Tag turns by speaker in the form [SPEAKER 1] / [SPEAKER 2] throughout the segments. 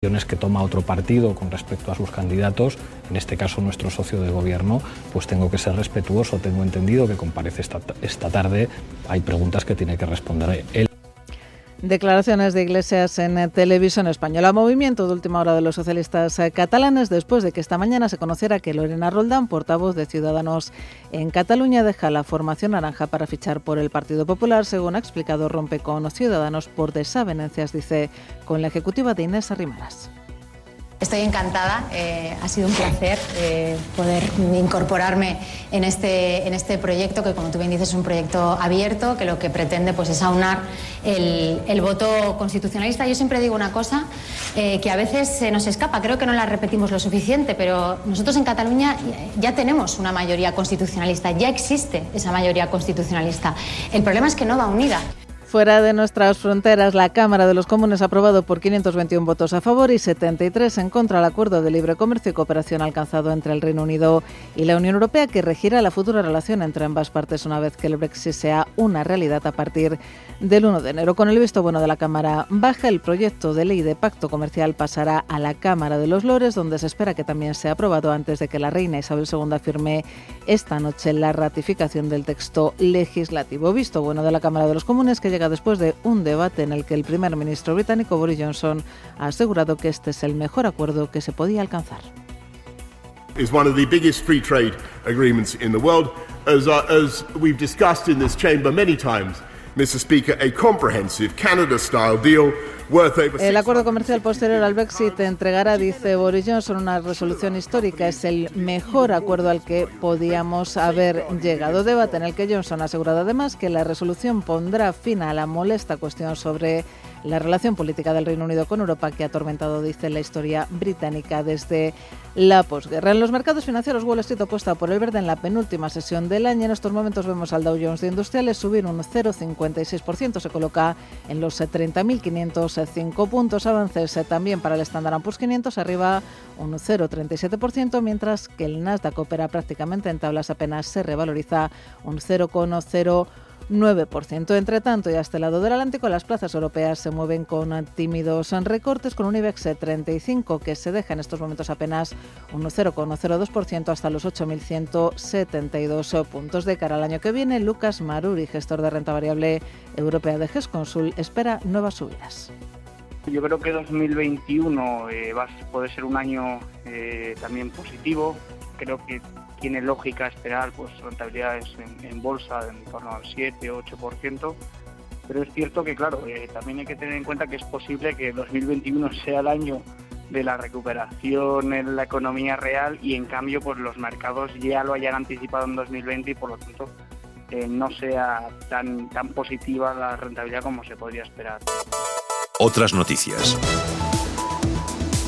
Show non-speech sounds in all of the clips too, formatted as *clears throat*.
[SPEAKER 1] que toma otro partido con respecto a sus candidatos, en este caso nuestro socio de gobierno, pues tengo que ser respetuoso. Tengo entendido que comparece esta, esta tarde. Hay preguntas que tiene que responder él.
[SPEAKER 2] Declaraciones de Iglesias en eh, televisión española. Movimiento de última hora de los socialistas eh, catalanes después de que esta mañana se conociera que Lorena Roldán, portavoz de Ciudadanos en Cataluña, deja la formación naranja para fichar por el Partido Popular. Según ha explicado, rompe con Ciudadanos por desavenencias, dice, con la ejecutiva de Inés Arrimaras.
[SPEAKER 3] Estoy encantada, eh, ha sido un placer eh, poder incorporarme en este, en este proyecto, que como tú bien dices es un proyecto abierto, que lo que pretende pues, es aunar el, el voto constitucionalista. Yo siempre digo una cosa eh, que a veces se nos escapa, creo que no la repetimos lo suficiente, pero nosotros en Cataluña ya tenemos una mayoría constitucionalista, ya existe esa mayoría constitucionalista. El problema es que no va unida.
[SPEAKER 2] Fuera de nuestras fronteras, la Cámara de los Comunes ha aprobado por 521 votos a favor y 73 en contra el acuerdo de libre comercio y cooperación alcanzado entre el Reino Unido y la Unión Europea, que regirá la futura relación entre ambas partes una vez que el Brexit sea una realidad a partir del 1 de enero. Con el visto bueno de la Cámara Baja, el proyecto de ley de pacto comercial pasará a la Cámara de los Lores, donde se espera que también sea aprobado antes de que la reina Isabel II firme esta noche la ratificación del texto legislativo. Visto bueno de la Cámara de los Comunes que después de un debate en el que el primer ministro británico Boris Johnson ha asegurado que este es el mejor acuerdo que se podía alcanzar.
[SPEAKER 4] is one of the biggest free trade agreements in the world. As, uh, as we've discussed in this chamber many Mr. Speaker, a comprehensive Canada-style deal
[SPEAKER 2] el acuerdo comercial posterior al Brexit entregará, dice Boris Johnson, una resolución histórica. Es el mejor acuerdo al que podíamos haber llegado. Debate en el que Johnson ha asegurado además que la resolución pondrá fin a la molesta cuestión sobre la relación política del Reino Unido con Europa que ha atormentado, dice, la historia británica desde la posguerra. En los mercados financieros, Wall Street opuesta por el verde en la penúltima sesión del año. En estos momentos vemos al Dow Jones de Industriales subir un 0,56%, se coloca en los 30.505 puntos. Avances también para el Standard Poor's 500, arriba un 0,37%, mientras que el Nasdaq opera prácticamente en tablas apenas se revaloriza un 0,0%. 9%. Entre tanto, y hasta el lado del Atlántico, las plazas europeas se mueven con tímidos recortes, con un IBEX 35 que se deja en estos momentos apenas un 0,02% hasta los 8.172 puntos. De cara al año que viene, Lucas Maruri, gestor de renta variable europea de GESConsul, espera nuevas subidas.
[SPEAKER 5] Yo creo que 2021 eh, va, puede ser un año eh, también positivo. Creo que tiene lógica esperar pues rentabilidades en, bolsa en torno al 7 o 8%, pero es cierto que claro, eh, también hay que tener en cuenta que es posible que 2021 *laughs* sea el año de la recuperación en la economía real y en cambio pues los mercados ya lo hayan anticipado en 2020 y por lo tanto eh, no sea tan, tan positiva la rentabilidad como se podría esperar.
[SPEAKER 6] Otras noticias.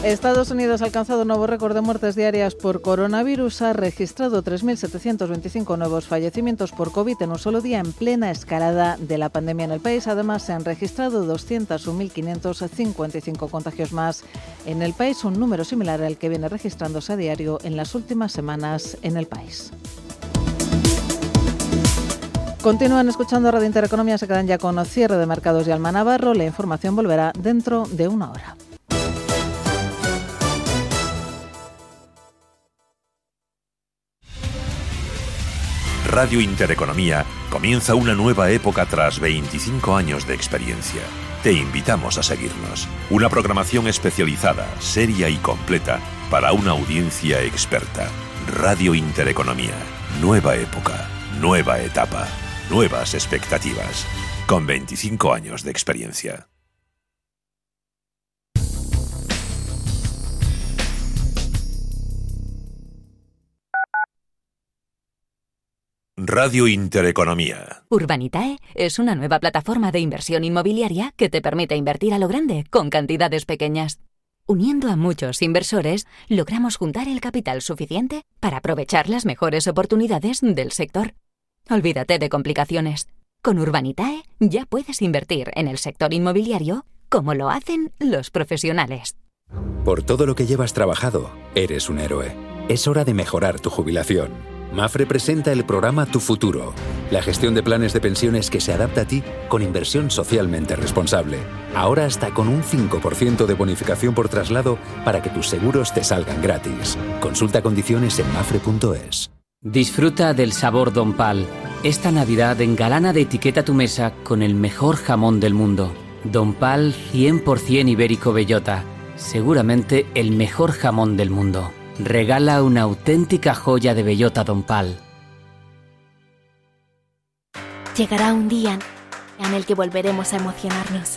[SPEAKER 2] Estados Unidos ha alcanzado un nuevo récord de muertes diarias por coronavirus. Ha registrado 3.725 nuevos fallecimientos por COVID en un solo día en plena escalada de la pandemia en el país. Además, se han registrado 201.555 contagios más en el país, un número similar al que viene registrándose a diario en las últimas semanas en el país. Continúan escuchando Radio Intereconomía, se quedan ya con cierre de mercados y Alma Navarro. La información volverá dentro de una hora.
[SPEAKER 6] Radio Intereconomía comienza una nueva época tras 25 años de experiencia. Te invitamos a seguirnos. Una programación especializada, seria y completa para una audiencia experta. Radio Intereconomía. Nueva época, nueva etapa, nuevas expectativas. Con 25 años de experiencia. Radio Intereconomía.
[SPEAKER 7] Urbanitae es una nueva plataforma de inversión inmobiliaria que te permite invertir a lo grande con cantidades pequeñas. Uniendo a muchos inversores, logramos juntar el capital suficiente para aprovechar las mejores oportunidades del sector. Olvídate de complicaciones. Con Urbanitae ya puedes invertir en el sector inmobiliario como lo hacen los profesionales.
[SPEAKER 8] Por todo lo que llevas trabajado, eres un héroe. Es hora de mejorar tu jubilación.
[SPEAKER 9] Mafre presenta el programa Tu Futuro, la gestión de planes de pensiones que se adapta a ti con inversión socialmente responsable. Ahora hasta con un 5% de bonificación por traslado para que tus seguros te salgan gratis. Consulta condiciones en mafre.es.
[SPEAKER 10] Disfruta del sabor Don Pal. Esta Navidad engalana de etiqueta tu mesa con el mejor jamón del mundo. Don Pal 100% ibérico bellota. Seguramente el mejor jamón del mundo regala una auténtica joya de bellota Don Pal.
[SPEAKER 11] Llegará un día en el que volveremos a emocionarnos,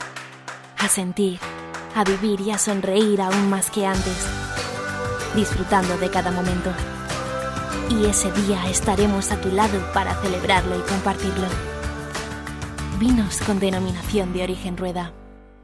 [SPEAKER 11] a sentir, a vivir y a sonreír aún más que antes, disfrutando de cada momento. Y ese día estaremos a tu lado para celebrarlo y compartirlo. Vinos con denominación de origen rueda.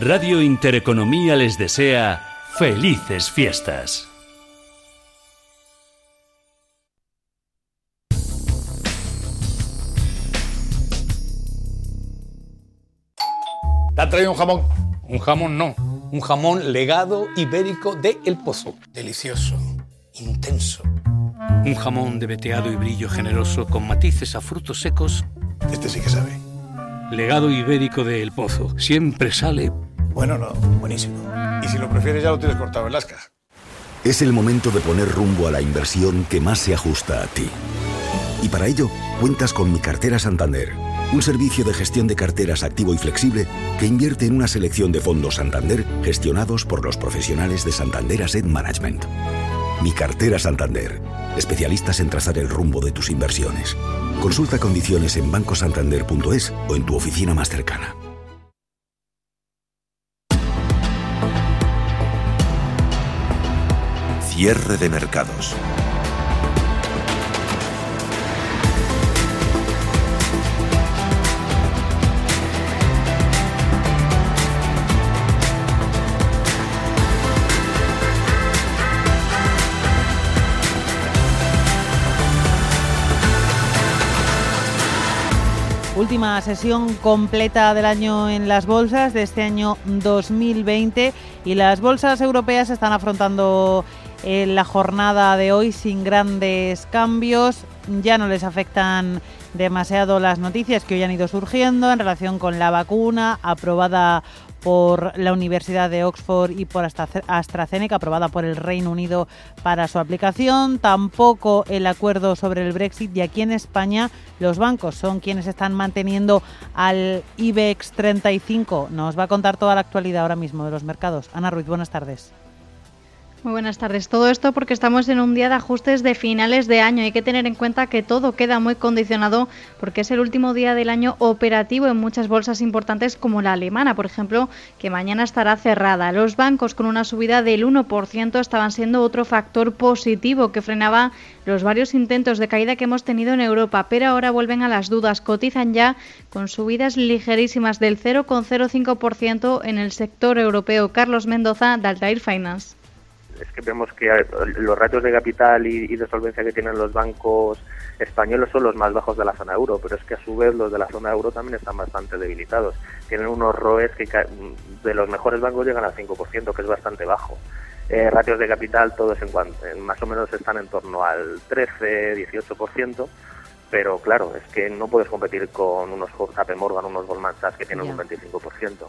[SPEAKER 12] Radio Intereconomía les desea felices fiestas.
[SPEAKER 13] ¿Te han traído un jamón?
[SPEAKER 14] Un jamón no, un jamón legado ibérico de El Pozo. Delicioso, intenso. Un jamón de veteado y brillo generoso con matices a frutos secos.
[SPEAKER 13] Este sí que sabe.
[SPEAKER 14] Legado ibérico de El Pozo. Siempre sale.
[SPEAKER 13] Bueno, no, buenísimo. Y si lo prefieres, ya lo tienes cortado en lasca.
[SPEAKER 15] Es el momento de poner rumbo a la inversión que más se ajusta a ti. Y para ello, cuentas con Mi Cartera Santander, un servicio de gestión de carteras activo y flexible que invierte en una selección de fondos Santander gestionados por los profesionales de Santander Asset Management. Mi Cartera Santander, especialistas en trazar el rumbo de tus inversiones. Consulta condiciones en bancosantander.es o en tu oficina más cercana.
[SPEAKER 6] Cierre de mercados.
[SPEAKER 16] Sesión completa del año en las bolsas de este año 2020 y las bolsas europeas están afrontando eh, la jornada de hoy sin grandes cambios. Ya no les afectan demasiado las noticias que hoy han ido surgiendo en relación con la vacuna aprobada por la Universidad de Oxford y por AstraZeneca, aprobada por el Reino Unido para su aplicación. Tampoco el acuerdo sobre el Brexit y aquí en España los bancos son quienes están manteniendo al IBEX 35. Nos va a contar toda la actualidad ahora mismo de los mercados. Ana Ruiz, buenas tardes.
[SPEAKER 17] Muy buenas tardes. Todo esto porque estamos en un día de ajustes de finales de año. Hay que tener en cuenta que todo queda muy condicionado porque es el último día del año operativo en muchas bolsas importantes como la alemana, por ejemplo, que mañana estará cerrada. Los bancos con una subida del 1% estaban siendo otro factor positivo que frenaba los varios intentos de caída que hemos tenido en Europa, pero ahora vuelven a las dudas. Cotizan ya con subidas ligerísimas del 0,05% en el sector europeo. Carlos Mendoza, de Altair Finance
[SPEAKER 18] es que vemos que los ratios de capital y, de solvencia que tienen los bancos españoles son los más bajos de la zona euro, pero es que a su vez los de la zona euro también están bastante debilitados. Tienen unos ROEs que de los mejores bancos llegan al 5%, que es bastante bajo. Eh, ratios de capital todos en, cuanto, más o menos están en torno al 13-18%, pero claro, es que no puedes competir con unos JP Morgan, unos Goldman Sachs que tienen un 25%.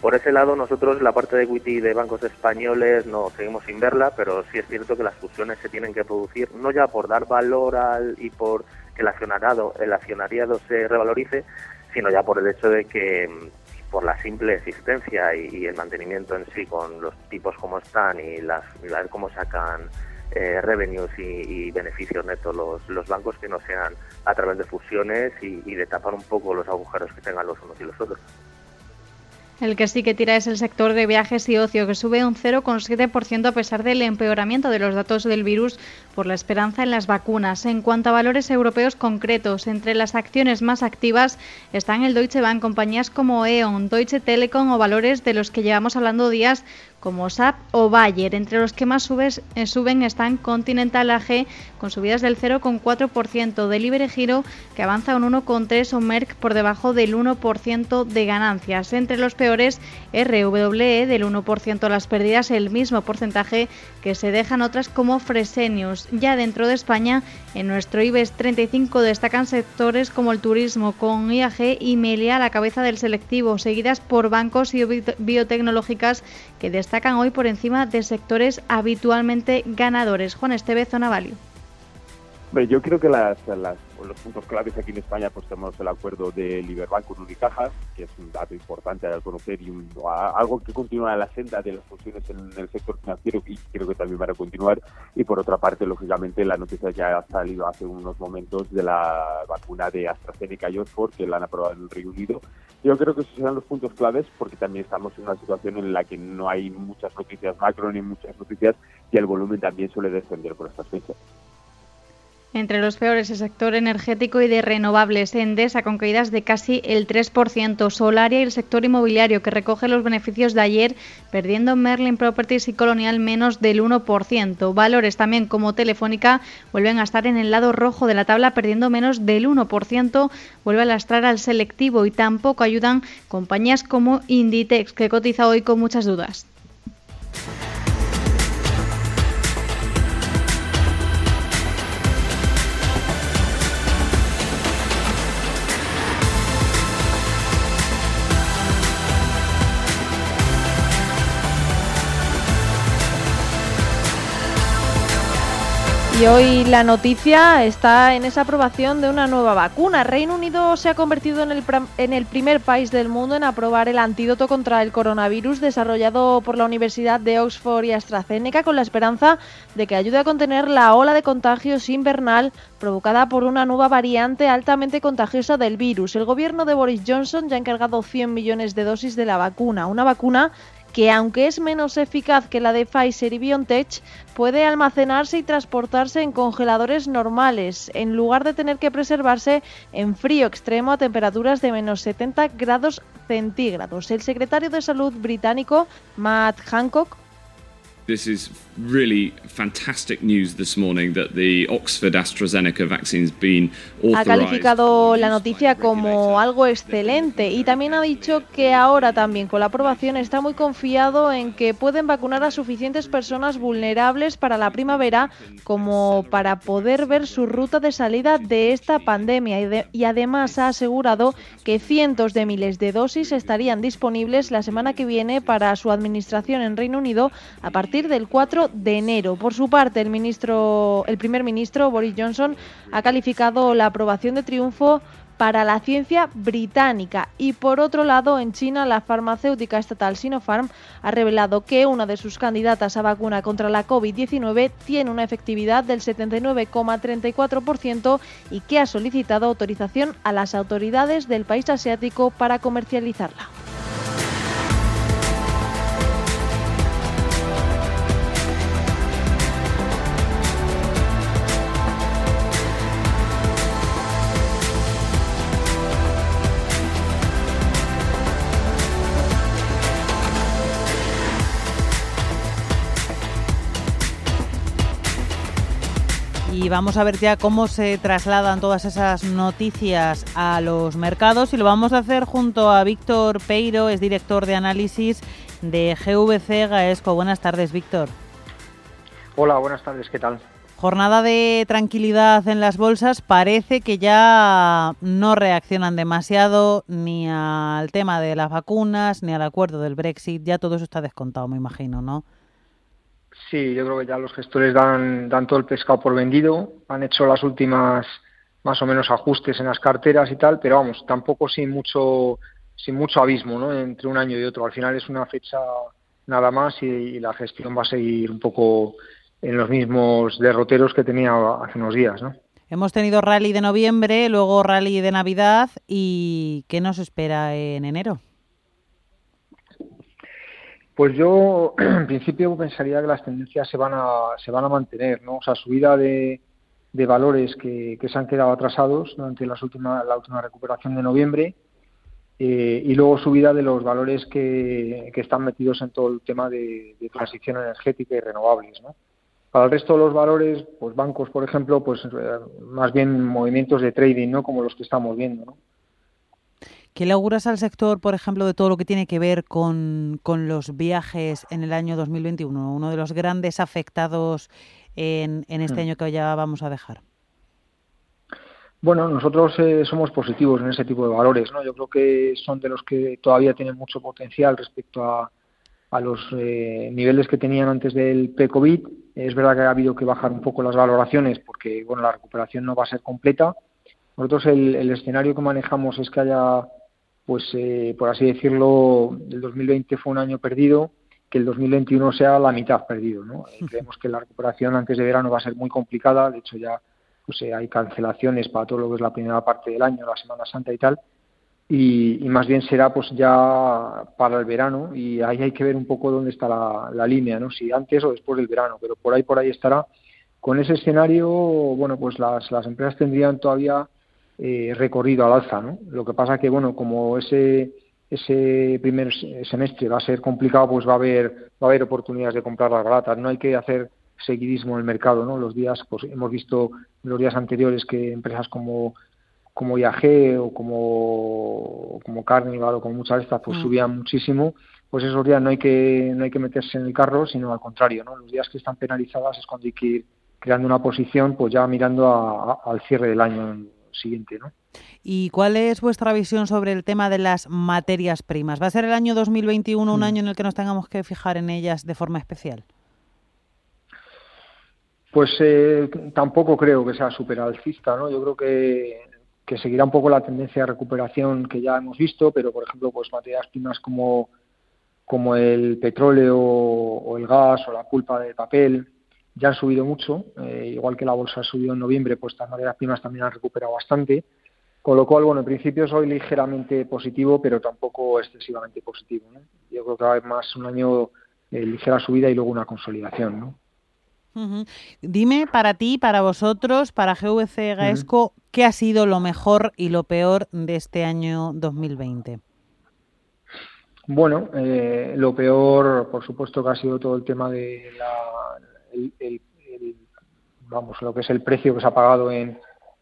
[SPEAKER 18] Por ese lado, nosotros la parte de equity de bancos españoles no seguimos sin verla, pero sí es cierto que las fusiones se tienen que producir, no ya por dar valor al y por que el accionariado, el accionariado se revalorice, sino ya por el hecho de que mm, por la simple existencia y, el mantenimiento en sí con los tipos como están y, las, ver cómo sacan eh, revenues y, beneficios netos los, bancos que no sean a través de fusiones y, y de tapar un poco los agujeros que tengan los unos y los otros.
[SPEAKER 17] El que sí que tira es el sector de viajes y ocio, que sube un 0,7% a pesar del empeoramiento de los datos del virus por la esperanza en las vacunas. En cuanto a valores europeos concretos, entre las acciones más activas están el Deutsche Bank, compañías como E.ON, Deutsche Telekom o valores de los que llevamos hablando días como SAP o Bayer. Entre los que más eh, suben están Continental AG con subidas del 0,4%, Delivery Giro que avanza un 1,3% o Merck por debajo del 1% de ganancias. Entre los peores, RWE del 1%, las pérdidas el mismo porcentaje que se dejan otras como Fresenius. Ya dentro de España, en nuestro IBEX 35 destacan sectores como el turismo con IAG y Melia a la cabeza del selectivo, seguidas por bancos y biotecnológicas que destacan hoy por encima de sectores habitualmente ganadores. Juan Estevez, Zona Value.
[SPEAKER 19] yo creo que las, los puntos claves aquí en España pues tenemos el acuerdo de Liberbank con Unicaja, que es un dato importante a conocer y algo que continúa la senda de las fusiones en el sector financiero y creo que también van a continuar. Y por otra parte, lógicamente, la noticia ya ha salido hace unos momentos de la vacuna de AstraZeneca y Oxford, que la han aprobado en el Reino Unido yo creo que esos serán los puntos claves porque también estamos en una situación en la que no hay muchas noticias macro ni muchas noticias y el volumen también suele descender por estas fechas.
[SPEAKER 17] Entre los peores el sector energético y de renovables, Endesa con caídas de casi el 3%, Solaria y el sector inmobiliario que recoge los beneficios de ayer, perdiendo Merlin Properties y Colonial menos del 1%. Valores también como Telefónica vuelven a estar en el lado rojo de la tabla, perdiendo menos del 1%, vuelve a lastrar al selectivo y tampoco ayudan compañías como Inditex, que cotiza hoy con muchas dudas. Y hoy la noticia está en esa aprobación de una nueva vacuna. Reino Unido se ha convertido en el, en el, primer país del mundo en aprobar el antídoto contra el coronavirus desarrollado por la Universidad de Oxford y AstraZeneca con la esperanza de que ayude a contener la ola de contagios invernal provocada por una nueva variante altamente contagiosa del virus. El gobierno de Boris Johnson ya ha encargado 100 millones de dosis de la vacuna, una vacuna que aunque es menos eficaz que la de Pfizer y BioNTech, puede almacenarse y transportarse en congeladores normales, en lugar de tener que preservarse en frío extremo a temperaturas de menos 70 grados centígrados. El secretario de Salud británico, Matt Hancock,
[SPEAKER 20] really fantastic news this morning that the Oxford AstraZeneca vaccine's been
[SPEAKER 17] ha calificado la noticia como algo excelente y también ha dicho que ahora también con la aprobación está muy confiado en que pueden vacunar a suficientes personas vulnerables para la primavera como para poder ver su ruta de salida de esta pandemia. Y, y además ha asegurado que cientos de miles de dosis estarían disponibles la semana que viene para su administración en Reino Unido a partir del 4 de enero. Por su parte, el, ministro, el primer ministro Boris Johnson ha calificado la aprobación de triunfo para la ciencia británica. Y por otro lado, en China, la farmacéutica estatal Sinopharm ha revelado que una de sus candidatas a vacuna contra la COVID-19 tiene una efectividad del 79,34% y que ha solicitado autorización a las autoridades del país asiático para comercializarla.
[SPEAKER 16] Y vamos a ver ya cómo se trasladan todas esas noticias a los mercados y lo vamos a hacer junto a Víctor Peiro, es director de análisis de GVC Gaesco. Buenas tardes, Víctor.
[SPEAKER 21] Hola, buenas tardes, ¿qué tal?
[SPEAKER 16] Jornada de tranquilidad en las bolsas. Parece que ya no reaccionan demasiado ni al tema de las vacunas ni al acuerdo del Brexit. Ya todo eso está descontado, me imagino, ¿no?
[SPEAKER 21] Sí, yo creo que ya los gestores dan, dan todo el pescado por vendido, han hecho las últimas más o menos ajustes en las carteras y tal, pero vamos, tampoco sin mucho sin mucho abismo ¿no? entre un año y otro. Al final es una fecha nada más y, la gestión va a seguir un poco en los mismos derroteros que tenía hace unos días. ¿no?
[SPEAKER 16] Hemos tenido rally de noviembre, luego rally de Navidad y ¿qué nos espera en enero?
[SPEAKER 21] Pues yo *clears throat* en principio pensaría que las tendencias se van a, se van a mantener, ¿no? O sea, subida de, valores que, que, se han quedado atrasados durante las últimas, la última recuperación de noviembre eh, y luego subida de los valores que, que, están metidos en todo el tema de, de, transición energética y renovables, ¿no? Para el resto de los valores, pues bancos, por ejemplo, pues eh, más bien movimientos de trading, ¿no? Como los que estamos viendo, ¿no?
[SPEAKER 16] ¿Qué le auguras al sector, por ejemplo, de todo lo que tiene que ver con, con los viajes en el año 2021? Uno de los grandes afectados en, en este mm. año que ya vamos a dejar.
[SPEAKER 21] Bueno, nosotros eh, somos positivos en ese tipo de valores, ¿no? Yo creo que son de los que todavía tienen mucho potencial respecto a, a los eh, niveles que tenían antes del pre-COVID. Es verdad que ha habido que bajar un poco las valoraciones porque, bueno, la recuperación no va a ser completa. Nosotros el, el escenario que manejamos es que haya pues eh, por así decirlo, el 2020 fue un año perdido, que el 2021 sea la mitad perdido. ¿no? *laughs* creemos que la recuperación antes de verano va a ser muy complicada, de hecho ya pues, eh, hay cancelaciones para todo lo que es la primera parte del año, la Semana Santa y tal, y, más bien será pues ya para el verano y ahí hay que ver un poco dónde está la, la línea, ¿no? si antes o después del verano, pero por ahí por ahí estará. Con ese escenario, bueno, pues las, las empresas tendrían todavía eh, recorrido al alza, ¿no? Lo que pasa que, bueno, como ese ese primer semestre va a ser complicado, pues va a haber va a haber oportunidades de comprar las baratas. No hay que hacer seguidismo en el mercado, ¿no? Los días, pues hemos visto los días anteriores que empresas como como IAG o como como Carnival o como muchas de estas, pues mm. subían muchísimo. Pues esos días no hay que no hay que meterse en el carro, sino al contrario, ¿no? Los días que están penalizadas es cuando hay que ir creando una posición, pues ya mirando al cierre del año siguiente, ¿no?
[SPEAKER 16] ¿Y cuál es vuestra visión sobre el tema de las materias primas? ¿Va a ser el año 2021 un mm. año en el que nos tengamos que fijar en ellas de forma especial?
[SPEAKER 21] Pues eh, tampoco creo que sea súper alcista, ¿no? Yo creo que, que, seguirá un poco la tendencia de recuperación que ya hemos visto, pero por ejemplo, pues materias primas como, como el petróleo o el gas o la pulpa de papel, ya han subido mucho, eh, igual que la bolsa ha subido en noviembre, pues estas materias primas también han recuperado bastante, con lo cual, bueno, en principio soy ligeramente positivo, pero tampoco excesivamente positivo. Yo creo que va a haber más un año de ligera subida y luego una consolidación. ¿no?
[SPEAKER 16] Dime para ti, para vosotros, para GVC Gaesco, ¿qué ha sido lo mejor y lo peor de este año 2020?
[SPEAKER 21] Bueno, eh, lo peor, por supuesto, que ha sido todo el tema de la, el, vamos, lo que es el precio que se ha pagado en,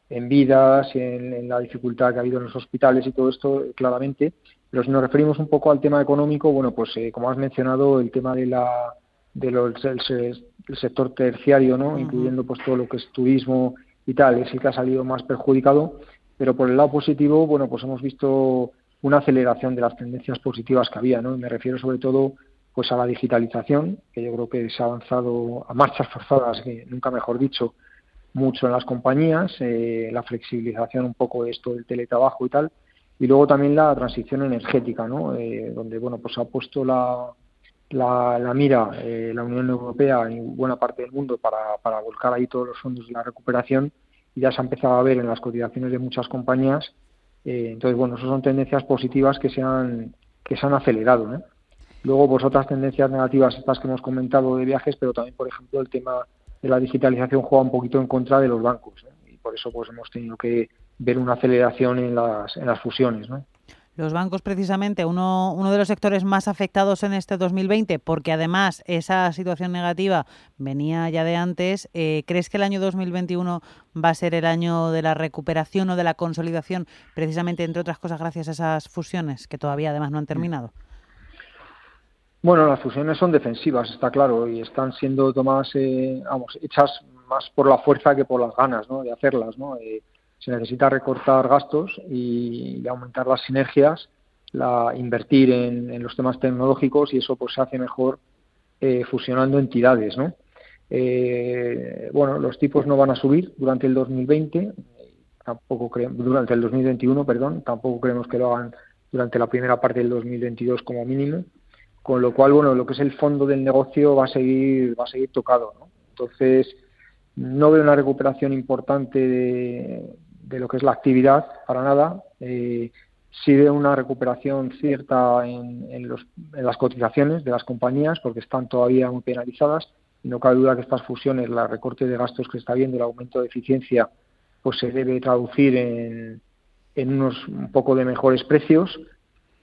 [SPEAKER 21] en vidas, en, en, la dificultad que ha habido en los hospitales y todo esto, claramente. Pero si nos referimos un poco al tema económico, bueno, pues eh, como has mencionado, el tema de la de los, el, sector terciario, ¿no? Incluyendo pues todo lo que es turismo y tal, es el que ha salido más perjudicado. Pero por el lado positivo, bueno, pues hemos visto una aceleración de las tendencias positivas que había, ¿no? me refiero sobre todo pues a la digitalización, que yo creo que se ha avanzado a marchas forzadas, que nunca mejor dicho, mucho en las compañías, eh, la flexibilización un poco de esto del teletrabajo y tal, y luego también la transición energética, ¿no? Eh, donde bueno pues ha puesto la, la, mira eh, la Unión Europea y buena parte del mundo para, para volcar ahí todos los fondos de la recuperación y ya se ha empezado a ver en las cotizaciones de muchas compañías. entonces, bueno, esas son tendencias positivas que se han, que se han acelerado. ¿no? Luego, pues otras tendencias negativas, estas que hemos comentado de viajes, pero también, por ejemplo, el tema de la digitalización juega un poquito en contra de los bancos. Y por eso pues hemos tenido que ver una aceleración en las, en las fusiones. ¿no?
[SPEAKER 16] Los bancos, precisamente, uno, uno de los sectores más afectados en este 2020, porque además esa situación negativa venía ya de antes. Eh, ¿Crees que el año 2021 va a ser el año de la recuperación o de la consolidación, precisamente, entre otras cosas, gracias a esas fusiones que todavía además no han terminado?
[SPEAKER 21] Bueno, las fusiones son defensivas, está claro, y están siendo tomadas, eh, vamos, hechas más por la fuerza que por las ganas ¿no? de hacerlas. ¿no? Eh, se necesita recortar gastos y, aumentar las sinergias, la, invertir en, los temas tecnológicos y eso pues se hace mejor eh, fusionando entidades. ¿no? bueno, los tipos no van a subir durante el 2020, tampoco creemos, durante el 2021, perdón, tampoco creemos que lo hagan durante la primera parte del 2022 como mínimo con lo cual bueno lo que es el fondo del negocio va a seguir va a seguir tocado ¿no? entonces no veo una recuperación importante de, lo que es la actividad para nada eh, sí de una recuperación cierta en, los, las cotizaciones de las compañías, porque están todavía muy penalizadas. Y no cabe duda que estas fusiones, la recorte de gastos que está viendo, el aumento de eficiencia, pues se debe traducir en, en unos un poco de mejores precios.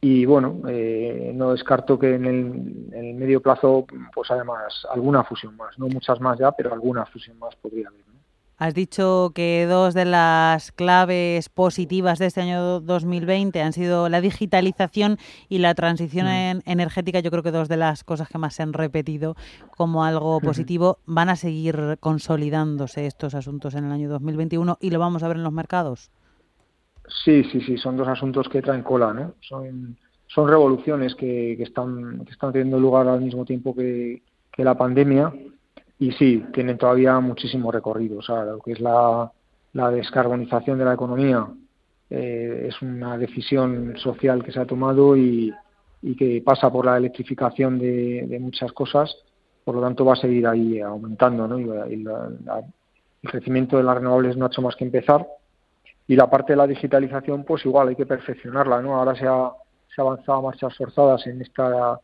[SPEAKER 21] Y bueno, eh, no descarto que en el, en el, medio plazo, pues además, alguna fusión más, no muchas más ya, pero alguna fusión más podría haber. ¿no?
[SPEAKER 16] Has dicho que dos de las claves positivas de este año 2020 han sido la digitalización y la transición mm. energética. Yo creo que dos de las cosas que más se han repetido como algo positivo van a seguir consolidándose estos asuntos en el año 2021 y lo vamos a ver en los mercados.
[SPEAKER 21] Sí, sí, sí, son dos asuntos que traen cola, ¿no? Son, revoluciones que, que están, que están teniendo lugar al mismo tiempo que, la pandemia y sí, tienen todavía muchísimo recorrido. O sea, lo que es la, la descarbonización de la economía eh, es una decisión social que se ha tomado y, y que pasa por la electrificación de, muchas cosas. Por lo tanto, va a seguir ahí aumentando. ¿no? Y, la, el crecimiento de las renovables no ha hecho más que empezar. Y la parte de la digitalización, pues igual hay que perfeccionarla. ¿no? Ahora se ha, se ha avanzado a marchas forzadas en esta,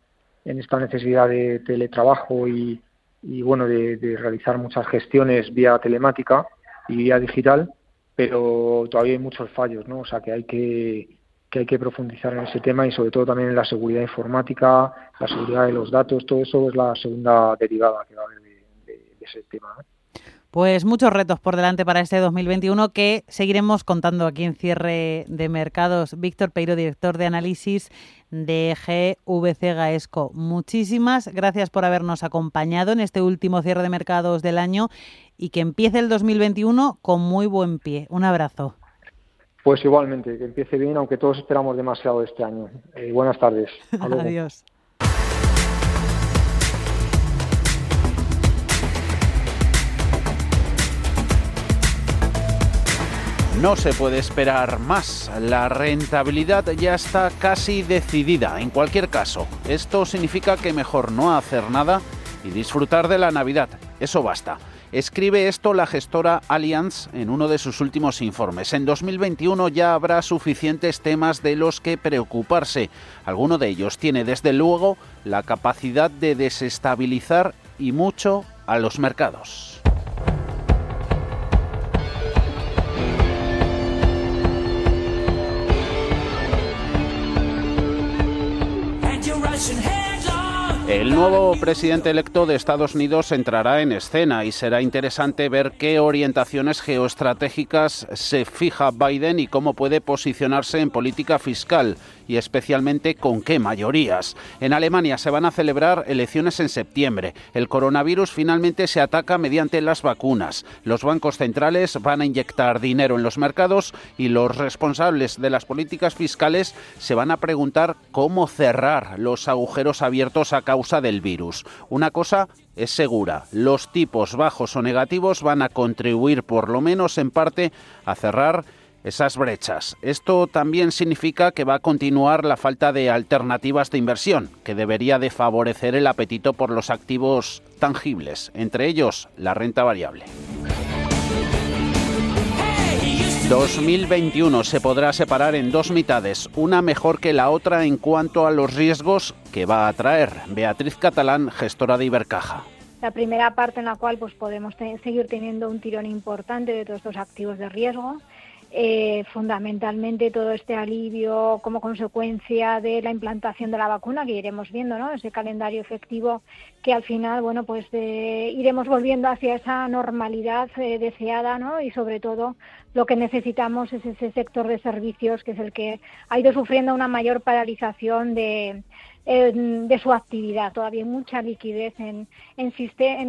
[SPEAKER 21] en esta necesidad de teletrabajo y y bueno, de, de, realizar muchas gestiones vía telemática y vía digital, pero todavía hay muchos fallos, ¿no? O sea que hay que, que hay que profundizar en ese tema y sobre todo también en la seguridad informática, la seguridad de los datos, todo eso es la segunda derivada que va a haber de, de, de ese tema. ¿no?
[SPEAKER 16] Pues muchos retos por delante para este 2021 que seguiremos contando aquí en cierre de mercados. Víctor Peiro, director de análisis de GVC Gaesco. Muchísimas gracias por habernos acompañado en este último cierre de mercados del año y que empiece el 2021 con muy buen pie. Un abrazo.
[SPEAKER 21] Pues igualmente, que empiece bien, aunque todos esperamos demasiado este año. Eh, buenas tardes. *laughs*
[SPEAKER 16] Adiós.
[SPEAKER 22] No se puede esperar más. La rentabilidad ya está casi decidida. En cualquier caso, esto significa que mejor no hacer nada y disfrutar de la Navidad. Eso basta. Escribe esto la gestora Allianz en uno de sus últimos informes. En 2021 ya habrá suficientes temas de los que preocuparse. Alguno de ellos tiene desde luego la capacidad de desestabilizar y mucho a los mercados. passion. Hey. El nuevo presidente electo de Estados Unidos entrará en escena y será interesante ver qué orientaciones geoestratégicas se fija Biden y cómo puede posicionarse en política fiscal y especialmente con qué mayorías. En Alemania se van a celebrar elecciones en septiembre. El coronavirus finalmente se ataca mediante las vacunas. Los bancos centrales van a inyectar dinero en los mercados y los responsables de las políticas fiscales se van a preguntar cómo cerrar los agujeros abiertos a causa del virus. Una cosa es segura, los tipos bajos o negativos van a contribuir por lo menos en parte a cerrar esas brechas. Esto también significa que va a continuar la falta de alternativas de inversión, que debería de favorecer el apetito por los activos tangibles, entre ellos la renta variable. 2021 se podrá separar en dos mitades, una mejor que la otra en cuanto a los riesgos que va a traer. Beatriz Catalán, gestora de Ibercaja.
[SPEAKER 23] La primera parte en la cual pues podemos seguir teniendo un tirón importante de todos estos activos de riesgo eh, fundamentalmente todo este alivio como consecuencia de la implantación de la vacuna que iremos viendo, ¿no? Ese calendario efectivo que al final, bueno, pues eh, iremos volviendo hacia esa normalidad eh, deseada, ¿no? Y sobre todo lo que necesitamos es ese sector de servicios que es el que ha ido sufriendo una mayor paralización de, de su actividad. Todavía hay mucha liquidez en, en,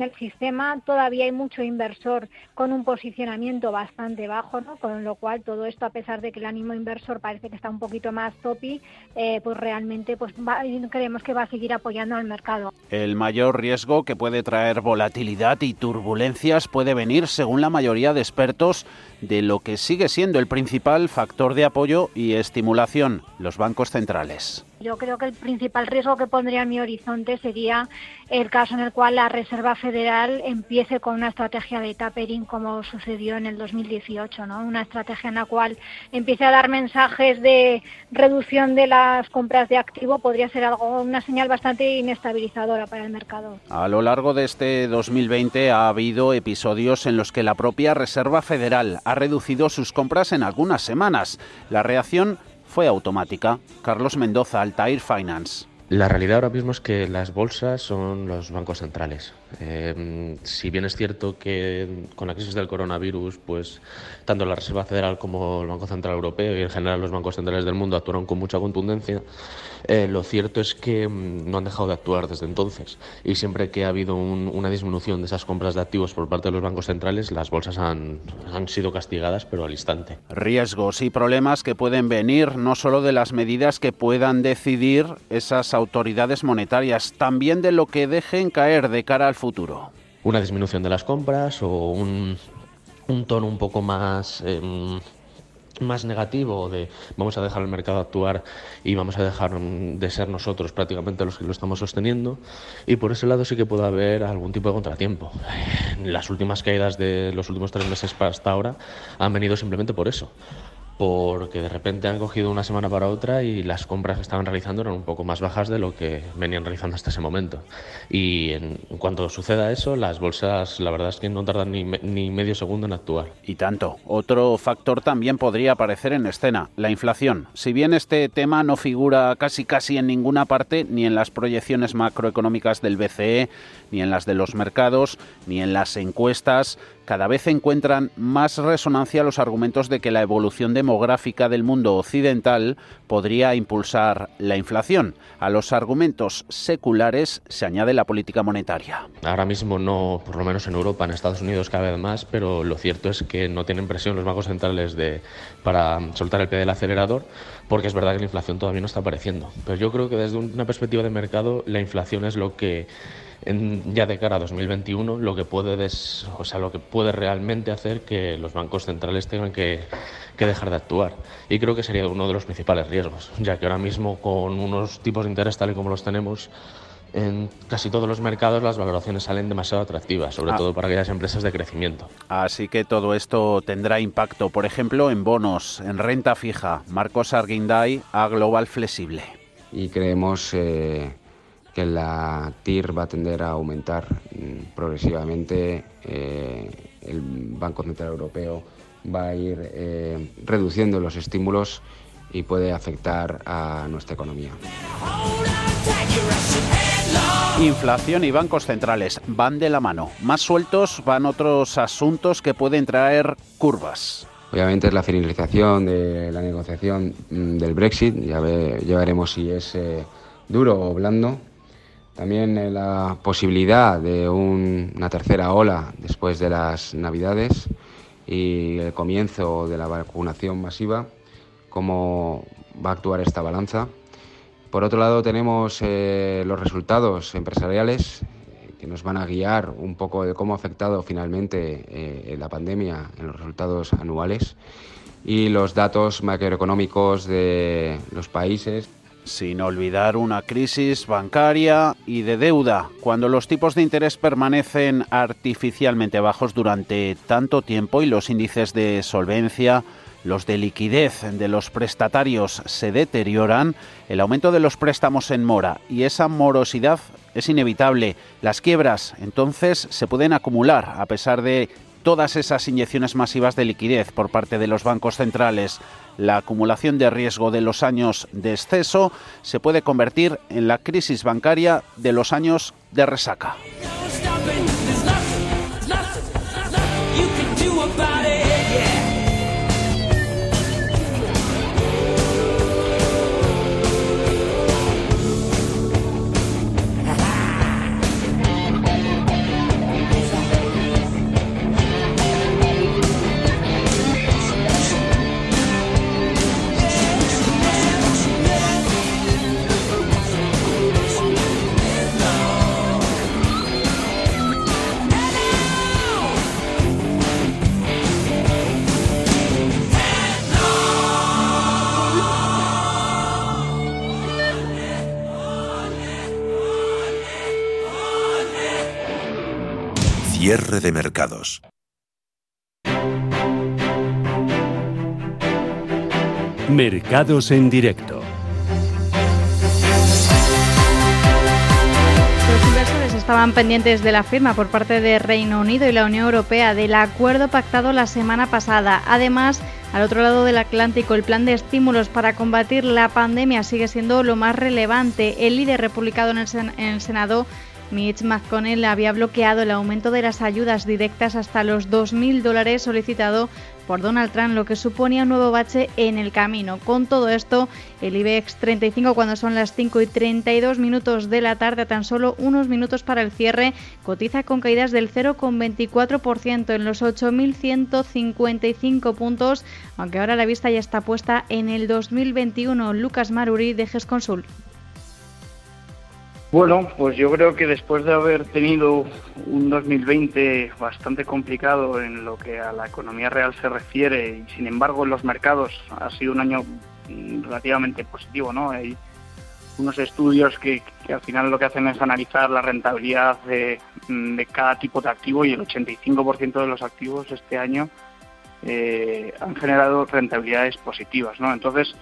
[SPEAKER 23] el sistema, todavía hay mucho inversor con un posicionamiento bastante bajo, ¿no? con lo cual todo esto, a pesar de que el ánimo inversor parece que está un poquito más topi, eh, pues realmente pues va, creemos que va a seguir apoyando al mercado.
[SPEAKER 22] El mayor riesgo que puede traer volatilidad y turbulencias puede venir, según la mayoría de expertos, de lo que sigue siendo el principal factor de apoyo y estimulación, los bancos centrales.
[SPEAKER 23] Yo creo que el principal riesgo que pondría en mi horizonte sería el caso en el cual la Reserva Federal empiece con una estrategia de tapering como sucedió en el 2018, ¿no? Una estrategia en la cual empiece a dar mensajes de reducción de las compras de activo podría ser algo una señal bastante inestabilizadora para el mercado.
[SPEAKER 22] A lo largo de este 2020 ha habido episodios en los que la propia Reserva Federal ha reducido sus compras en algunas semanas. La reacción fue automática. Carlos Mendoza, Altair Finance.
[SPEAKER 24] La realidad ahora mismo es que las bolsas son los bancos centrales. Eh, si bien es cierto que con la crisis del coronavirus, pues tanto la Reserva Federal como el Banco Central Europeo y en general los bancos centrales del mundo actuaron con mucha contundencia, eh, lo cierto es que mm, no han dejado de actuar desde entonces. Y siempre que ha habido una disminución de esas compras de activos por parte de los bancos centrales, las bolsas han, han sido castigadas, pero al instante.
[SPEAKER 22] Riesgos y problemas que pueden venir no solo de las medidas que puedan decidir esas autoridades monetarias, también de lo que dejen caer de cara al futuro.
[SPEAKER 24] Una disminución de las compras o un, un tono un poco más... Eh, más negativo de vamos a dejar el mercado actuar y vamos a dejar de ser nosotros prácticamente los que lo estamos sosteniendo y por ese lado sí que puede haber algún tipo de contratiempo. Las últimas caídas de los últimos tres meses hasta ahora han venido simplemente por eso, porque de repente han cogido una semana para otra y las compras que estaban realizando eran un poco más bajas de lo que venían realizando hasta ese momento. Y en, cuanto suceda eso, las bolsas la verdad es que no tardan ni, ni medio segundo en actuar.
[SPEAKER 22] Y tanto. Otro factor también podría aparecer en escena, la inflación. Si bien este tema no figura casi casi en ninguna parte, ni en las proyecciones macroeconómicas del BCE, ni en las de los mercados, ni en las encuestas, cada vez encuentran más resonancia los argumentos de que la evolución demográfica del mundo occidental podría impulsar la inflación. A los argumentos seculares se añade la política monetaria.
[SPEAKER 24] Ahora mismo no, por lo menos en Europa, en Estados Unidos cada vez más, pero lo cierto es que no tienen presión los bancos centrales de, para soltar el pie del acelerador, porque es verdad que la inflación todavía no está apareciendo. Pero yo creo que desde una perspectiva de mercado, la inflación es lo que ya de cara a 2021 lo que puede o sea, lo que puede realmente hacer que los bancos centrales tengan que, dejar de actuar. Y creo que sería uno de los principales riesgos, ya que ahora mismo con unos tipos de interés tal y como los tenemos, en casi todos los mercados las valoraciones salen demasiado atractivas, sobre ah. todo para aquellas empresas de crecimiento.
[SPEAKER 22] Así que todo esto tendrá impacto, por ejemplo, en bonos, en renta fija. Marcos Arguinday a Global Flexible.
[SPEAKER 25] Y creemos eh, que la TIR va a tender a aumentar mm, progresivamente. Eh, el Banco Central Europeo va a ir eh, reduciendo los estímulos y puede afectar a nuestra economía.
[SPEAKER 22] Inflación y bancos centrales van de la mano. Más sueltos van otros asuntos que pueden traer curvas.
[SPEAKER 25] Obviamente es la finalización de la negociación mm, del Brexit. Ya, veremos si es eh, duro o blando. También eh, la posibilidad de una tercera ola después de las Navidades y el comienzo de la vacunación masiva, cómo va a actuar esta balanza. Por otro lado, tenemos eh, los resultados empresariales eh, que nos van a guiar un poco de cómo ha afectado finalmente la pandemia en los resultados anuales y los datos macroeconómicos de los países
[SPEAKER 22] sin olvidar una crisis bancaria y de deuda. Cuando los tipos de interés permanecen artificialmente bajos durante tanto tiempo y los índices de solvencia, los de liquidez de los prestatarios se deterioran, el aumento de los préstamos en mora y esa morosidad es inevitable. Las quiebras entonces se pueden acumular a pesar de todas esas inyecciones masivas de liquidez por parte de los bancos centrales. La acumulación de riesgo de los años de exceso se puede convertir en la crisis bancaria de los años de resaca.
[SPEAKER 6] Cierre de mercados.
[SPEAKER 12] Mercados en directo.
[SPEAKER 17] Los inversores estaban pendientes de la firma por parte de Reino Unido y la Unión Europea del acuerdo pactado la semana pasada. Además, al otro lado del Atlántico, el plan de estímulos para combatir la pandemia sigue siendo lo más relevante. El líder republicano en el, en el Senado Mitch McConnell había bloqueado el aumento de las ayudas directas hasta los 2.000 dólares solicitado por Donald Trump, lo que suponía un nuevo bache en el camino. Con todo esto, el IBEX 35, cuando son las 5 y 32 minutos de la tarde, tan solo unos minutos para el cierre, cotiza con caídas del 0,24% en los 8.155 puntos, aunque ahora la vista ya está puesta en el 2021. Lucas Maruri de GESConsul.
[SPEAKER 5] Bueno, pues yo creo que después de haber tenido un 2020 bastante complicado en lo que a la economía real se refiere y sin embargo en los mercados ha sido un año relativamente positivo, ¿no? Hay unos estudios que, al final lo que hacen es analizar la rentabilidad de, cada tipo de activo y el 85% de los activos este año eh, han generado rentabilidades positivas, ¿no? Entonces,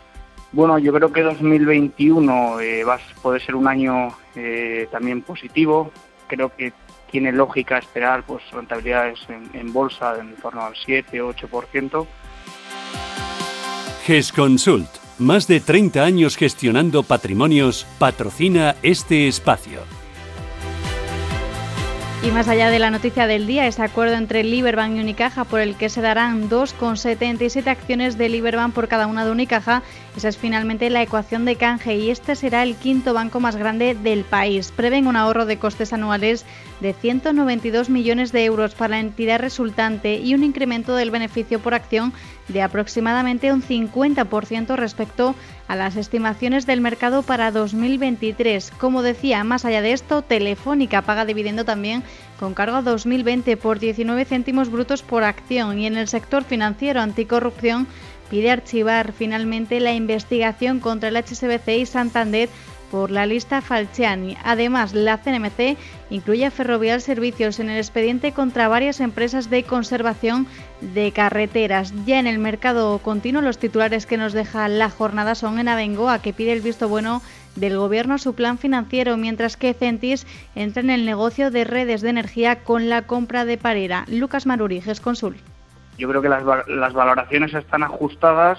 [SPEAKER 5] bueno, yo creo que 2021 eh, va, puede ser un año eh, también positivo. Creo que tiene lógica esperar pues rentabilidades en, bolsa en torno al 7 o 8%.
[SPEAKER 12] GESConsult, más de 30 años gestionando patrimonios, patrocina este espacio.
[SPEAKER 17] Y más allá de la noticia del día, ese acuerdo entre Liberbank y Unicaja por el que se darán 2,77 acciones de Liberbank por cada una de Unicaja, esa es finalmente la ecuación de canje y este será el quinto banco más grande del país. Prevén un ahorro de costes anuales de 192 millones de euros para la entidad resultante y un incremento del beneficio por acción de aproximadamente un 50% respecto a las estimaciones del mercado para 2023. Como decía, más allá de esto, Telefónica paga dividendo también con cargo a 2020 por 19 céntimos brutos por acción y en el sector financiero anticorrupción pide archivar finalmente la investigación contra el HSBC y Santander por la lista Falciani. Además, la CNMC incluye a Ferrovial Servicios en el expediente contra varias empresas de conservación de carreteras. Ya en el mercado continuo, los titulares que nos deja la jornada son en Abengoa, que pide el visto bueno del gobierno a su plan financiero, mientras que Centis entra en el negocio de redes de energía con la compra de Parera. Lucas Maruri, Consul.
[SPEAKER 5] Yo creo que las, las valoraciones están ajustadas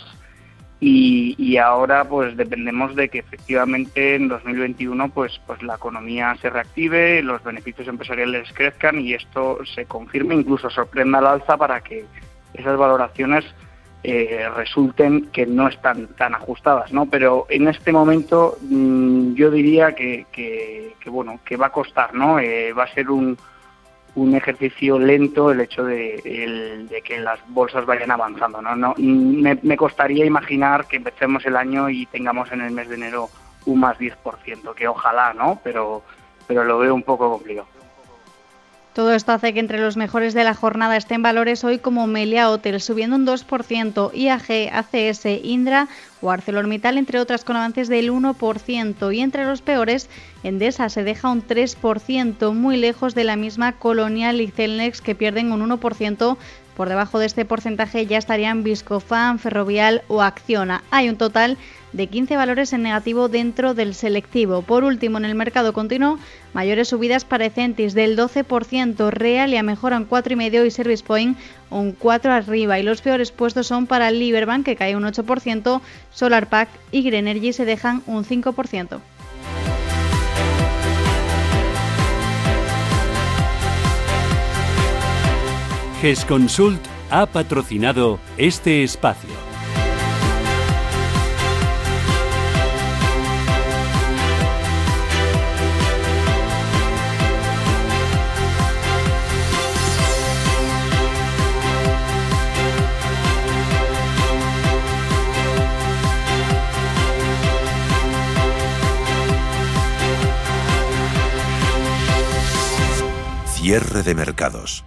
[SPEAKER 5] y, ahora pues dependemos de que efectivamente en 2021 pues pues la economía se reactive, los beneficios empresariales crezcan y esto se confirme, incluso sorprenda al alza para que esas valoraciones eh, resulten que no están tan ajustadas, ¿no? Pero en este momento mm, yo diría que, que, bueno que va a costar, ¿no? Eh, va a ser un un ejercicio lento el hecho de, que las bolsas vayan avanzando. ¿no? no me, costaría imaginar que empecemos el año y tengamos en el mes de enero un más 10%, que ojalá, ¿no? Pero, pero lo veo un poco complicado.
[SPEAKER 17] Todo esto hace que entre los mejores de la jornada estén valores hoy como Melia Hotel subiendo un 2%, IAG, ACS, Indra o ArcelorMittal entre otras con avances del 1% y entre los peores Endesa se deja un 3% muy lejos de la misma Colonial y Celnex que pierden un 1% por debajo de este porcentaje ya estarían Viscofan, Ferrovial o Acciona. Hay un total de 15 valores en negativo dentro del selectivo. Por último, en el mercado continuo, mayores subidas para Centis del 12%, Realia mejora un 4,5% y Service Point un 4 arriba. Y los peores puestos son para Liberbank, que cae un 8%, SolarPack y Greenergy se dejan un 5%.
[SPEAKER 12] GESConsult ha patrocinado este espacio.
[SPEAKER 6] Cierre de mercados.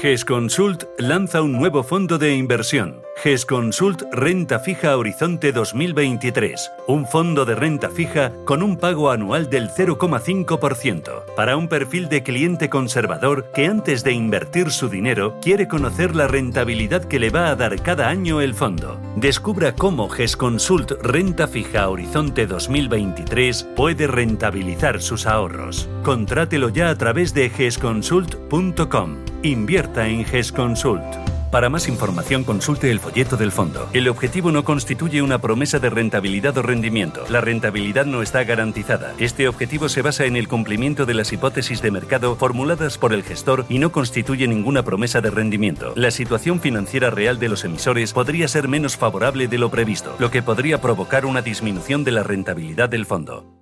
[SPEAKER 12] GESConsult lanza un nuevo fondo de inversión. GESConsult Renta Fija Horizonte 2023. Un fondo de renta fija con un pago anual del 0,5% para un perfil de cliente conservador que antes de invertir su dinero quiere conocer la rentabilidad que le va a dar cada año el fondo. Descubra cómo GESConsult Renta Fija Horizonte 2023 puede rentabilizar sus ahorros. Contrátelo ya a través de gesconsult.com. Invierta en GESConsult. Para más información consulte el folleto del fondo. El objetivo no constituye una promesa de rentabilidad o rendimiento. La rentabilidad no está garantizada. Este objetivo se basa en el cumplimiento de las hipótesis de mercado formuladas por el gestor y no constituye ninguna promesa de rendimiento. La situación financiera real de los emisores podría ser menos favorable de lo previsto, lo que podría provocar una disminución de la rentabilidad del fondo.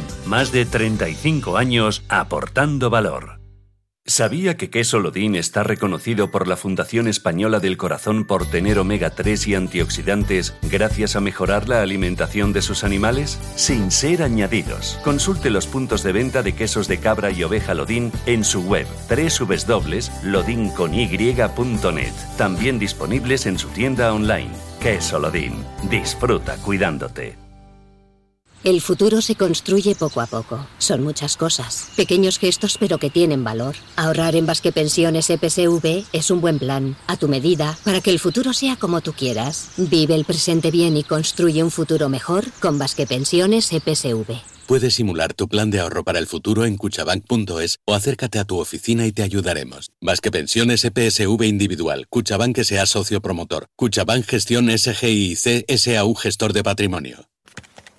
[SPEAKER 12] más de 35 años aportando valor. ¿Sabía que queso Lodín está reconocido por la Fundación Española del Corazón por tener omega 3 y antioxidantes gracias a mejorar la alimentación de sus animales? Sin ser añadidos. Consulte los puntos de venta de quesos de cabra y oveja Lodín en su web www.lodincony.net. También disponibles en su tienda online. Queso Lodín. Disfruta cuidándote.
[SPEAKER 26] El futuro se construye poco a poco. Son muchas cosas. Pequeños gestos pero que tienen valor. Ahorrar en Basque Pensiones EPSV es un buen plan, a tu medida, para que el futuro sea como tú quieras. Vive el presente bien y construye un futuro mejor con Basque Pensiones EPSV.
[SPEAKER 27] Puedes simular tu plan de ahorro para el futuro en cuchabank.es o acércate a tu oficina y te ayudaremos. Basque Pensiones EPSV Individual, Cuchabank sea socio promotor, Cuchabank Gestión SGIC SAU Gestor de Patrimonio.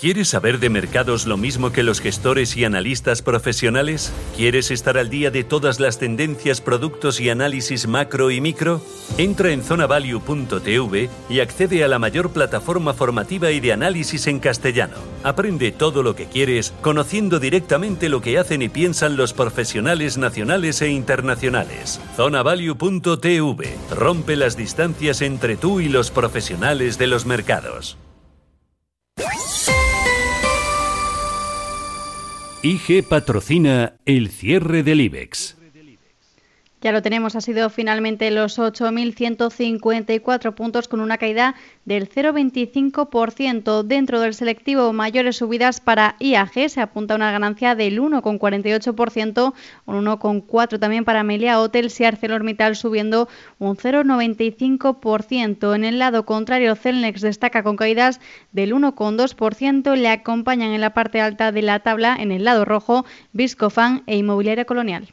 [SPEAKER 12] ¿Quieres saber de mercados lo mismo que los gestores y analistas profesionales? ¿Quieres estar al día de todas las tendencias, productos y análisis macro y micro? Entra en zonavalue.tv y accede a la mayor plataforma formativa y de análisis en castellano. Aprende todo lo que quieres conociendo directamente lo que hacen y piensan los profesionales nacionales e internacionales. zonavalue.tv rompe las distancias entre tú y los profesionales de los mercados. IG patrocina el cierre del IBEX.
[SPEAKER 17] Ya lo tenemos, ha sido finalmente los 8.154 puntos con una caída del 0,25%. Dentro del selectivo, mayores subidas para IAG, se apunta una ganancia del 1,48%, un 1,4% también para Amelia Hotels y ArcelorMittal subiendo un 0,95%. En el lado contrario, Celnex destaca con caídas del 1,2%, le acompañan en la parte alta de la tabla, en el lado rojo, Viscofan e Inmobiliaria Colonial.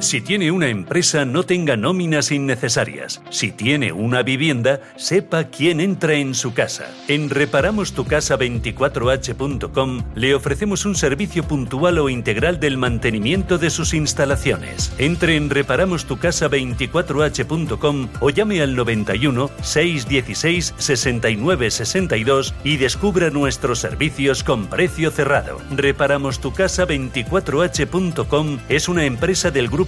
[SPEAKER 12] Si tiene una empresa, no tenga nóminas innecesarias. Si tiene una vivienda, sepa quién entra en su casa. En reparamostucasa24h.com le ofrecemos un servicio puntual o integral del mantenimiento de sus instalaciones. Entre en reparamostucasa24h.com o llame al 91 616 69 62 y descubra nuestros servicios con precio cerrado. Reparamostucasa24h.com es una empresa del grupo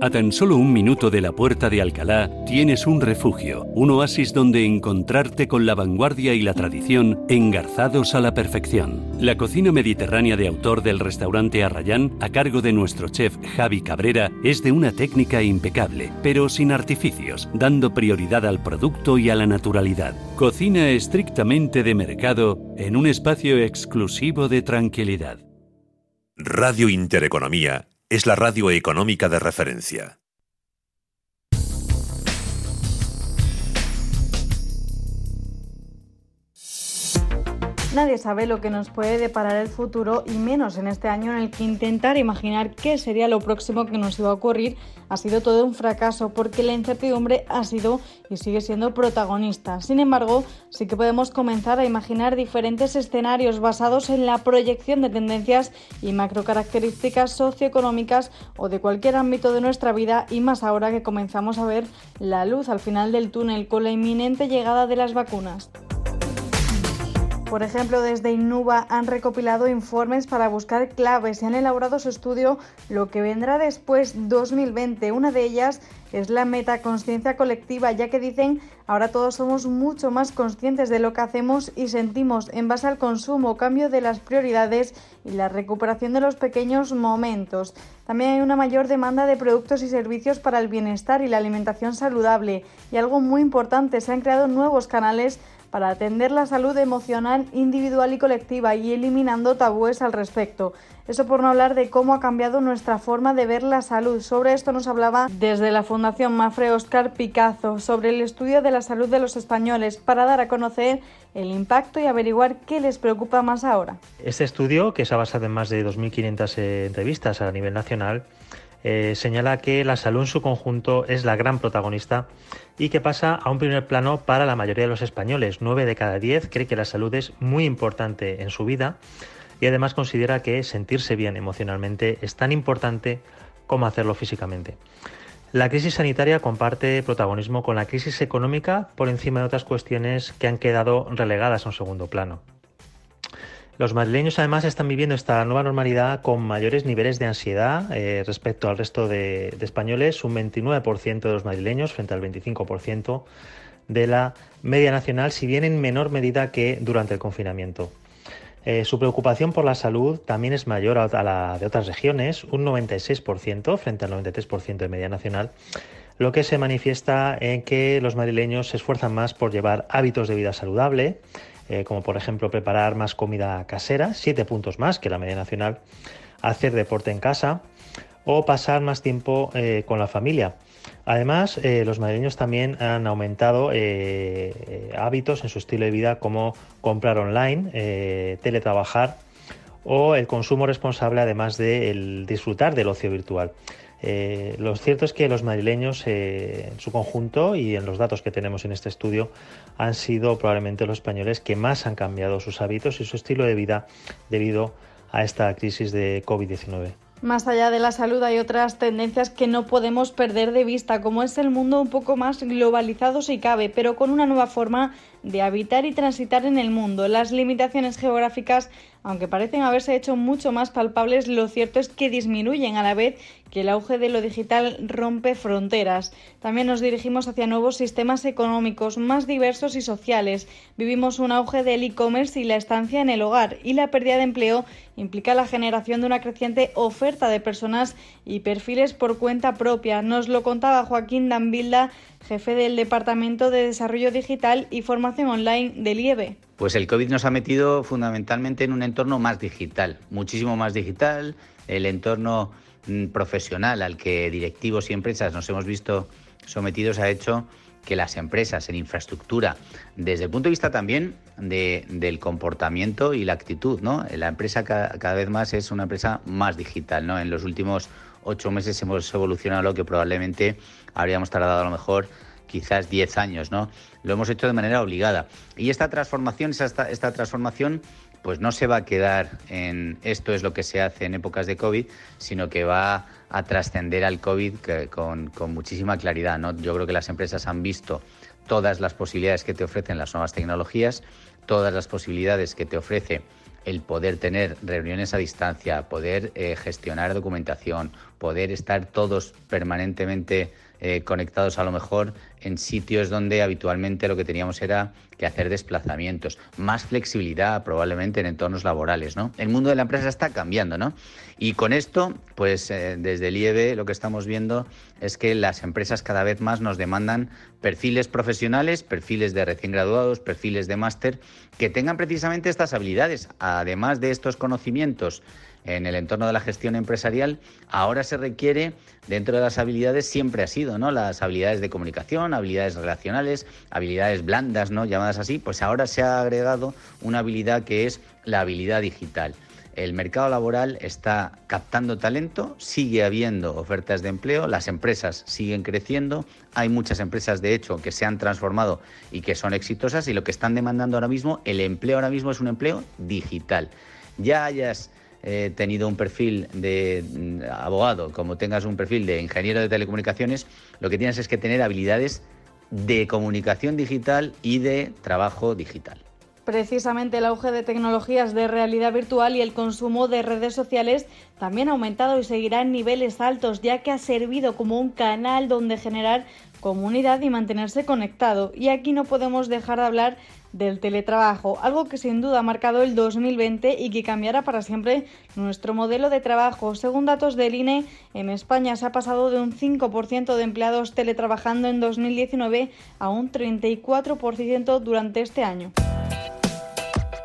[SPEAKER 12] A tan solo un minuto de la puerta de Alcalá tienes un refugio, un oasis donde encontrarte con la vanguardia y la tradición engarzados a la perfección. La cocina mediterránea de autor del restaurante Arrayán, a cargo de nuestro chef Javi Cabrera, es de una técnica impecable, pero sin artificios, dando prioridad al producto y a la naturalidad. Cocina estrictamente de mercado en un espacio exclusivo de tranquilidad.
[SPEAKER 6] Radio Intereconomía es la radio económica de referencia.
[SPEAKER 28] Nadie sabe lo que nos puede deparar el futuro y menos en este año en el que intentar imaginar qué sería lo próximo que nos iba a ocurrir ha sido todo un fracaso porque la incertidumbre ha sido y sigue siendo protagonista. Sin embargo, sí que podemos comenzar a imaginar diferentes escenarios basados en la proyección de tendencias y macrocaracterísticas socioeconómicas o de cualquier ámbito de nuestra vida y más ahora que comenzamos a ver la luz al final del túnel con la inminente llegada de las vacunas. Por ejemplo, desde Innuba han recopilado informes para buscar claves y han elaborado su estudio Lo que vendrá después 2020. Una de ellas es la metaconsciencia colectiva, ya que dicen ahora todos somos mucho más conscientes de lo que hacemos y sentimos en base al consumo, cambio de las prioridades y la recuperación de los pequeños momentos. También hay una mayor demanda de productos y servicios para el bienestar y la alimentación saludable. Y algo muy importante, se han creado nuevos canales para atender la salud emocional individual y colectiva y eliminando tabúes al respecto. Eso por no hablar de cómo ha cambiado nuestra forma de ver la salud. Sobre esto nos hablaba desde la Fundación Mafre Oscar Picazo sobre el estudio de la salud de los españoles para dar a conocer el impacto y averiguar qué les preocupa más ahora.
[SPEAKER 29] Este estudio, que se ha basado en más de 2.500 eh, entrevistas a nivel nacional, eh, señala que la salud en su conjunto es la gran protagonista y que pasa a un primer plano para la mayoría de los españoles. 9 de cada 10 cree que la salud es muy importante en su vida y además considera que sentirse bien emocionalmente es tan importante como hacerlo físicamente. La crisis sanitaria comparte protagonismo con la crisis económica por encima de otras cuestiones que han quedado relegadas a un segundo plano. Los madrileños además están viviendo esta nueva normalidad con mayores niveles de ansiedad eh, respecto al resto de, españoles, un 29% de los madrileños frente al 25% de la media nacional, si bien en menor medida que durante el confinamiento. Eh, su preocupación por la salud también es mayor a la de otras regiones, un 96% frente al 93% de media nacional, lo que se manifiesta en que los madrileños se esfuerzan más por llevar hábitos de vida saludable, eh, como por ejemplo preparar más comida casera, siete puntos más que la media nacional, hacer deporte en casa o pasar más tiempo eh, con la familia. Además, eh, los madrileños también han aumentado hábitos en su estilo de vida como comprar online, teletrabajar o el consumo responsable, además de disfrutar del ocio virtual. Eh, lo cierto es que los madrileños eh, en su conjunto y en los datos que tenemos en este estudio han sido probablemente los españoles que más han cambiado sus hábitos y su estilo de vida debido a esta crisis de COVID-19.
[SPEAKER 28] Más allá de la salud hay otras tendencias que no podemos perder de vista, como es el mundo un poco más globalizado si cabe, pero con una nueva forma
[SPEAKER 17] de habitar y transitar en el mundo. Las limitaciones geográficas aunque parecen haberse hecho mucho más palpables, lo cierto es que disminuyen a la vez que el auge de lo digital rompe fronteras. También nos dirigimos hacia nuevos sistemas económicos más diversos y sociales. Vivimos un auge del e-commerce y la estancia en el hogar y la pérdida de empleo implica la generación de una creciente oferta de personas y perfiles por cuenta propia. Nos lo contaba Joaquín Dambilda, jefe del Departamento de Desarrollo Digital y Formación Online del IEBE.
[SPEAKER 30] Pues el COVID nos ha metido fundamentalmente en un entorno más digital, muchísimo más digital, el entorno profesional al que directivos y empresas nos hemos visto sometidos ha hecho que las empresas en infraestructura, desde el punto de vista también del comportamiento y la actitud, ¿no? La empresa cada, vez más es una empresa más digital, ¿no? En los últimos ocho meses hemos evolucionado lo que probablemente habríamos tardado a lo mejor quizás 10 años, ¿no? Lo hemos hecho de manera obligada. Y esta transformación, esta, esta transformación, pues no se va a quedar en esto es lo que se hace en épocas de COVID, sino que va a trascender al COVID con, muchísima claridad, ¿no? Yo creo que las empresas han visto todas las posibilidades que te ofrecen las nuevas tecnologías, todas las posibilidades que te ofrece el poder tener reuniones a distancia, poder eh, gestionar documentación, poder estar todos permanentemente eh, conectados a lo mejor en sitios donde habitualmente lo que teníamos era que hacer desplazamientos, más flexibilidad probablemente en entornos laborales, ¿no? El mundo de la empresa está cambiando, ¿no? Y con esto, pues eh, desde el IEB lo que estamos viendo es que las empresas cada vez más nos demandan perfiles profesionales, perfiles de recién graduados, perfiles de máster, que tengan precisamente estas habilidades, además de estos conocimientos en el entorno de la gestión empresarial, ahora se requiere, dentro de las habilidades, siempre ha sido, ¿no? Las habilidades de comunicación, habilidades relacionales, habilidades blandas, ¿no? Llamadas así, pues ahora se ha agregado una habilidad que es la habilidad digital. El mercado laboral está captando talento, sigue habiendo ofertas de empleo, las empresas siguen creciendo, hay muchas empresas de hecho que se han transformado y que son exitosas y lo que están demandando ahora mismo, el empleo ahora mismo es un empleo digital. Ya hayas tenido un perfil de mm, abogado, como tengas un perfil de ingeniero de telecomunicaciones, lo que tienes es que tener habilidades de comunicación digital y de trabajo digital.
[SPEAKER 17] Precisamente el auge de tecnologías de realidad virtual y el consumo de redes sociales también ha aumentado y seguirá en niveles altos, ya que ha servido como un canal donde generar comunidad y mantenerse conectado. Y aquí no podemos dejar de hablar del teletrabajo, algo que sin duda ha marcado el 2020 y que cambiará para siempre nuestro modelo de trabajo. Según datos del INE, en España se ha pasado de un 5% de empleados teletrabajando en 2019 a un 34% durante este año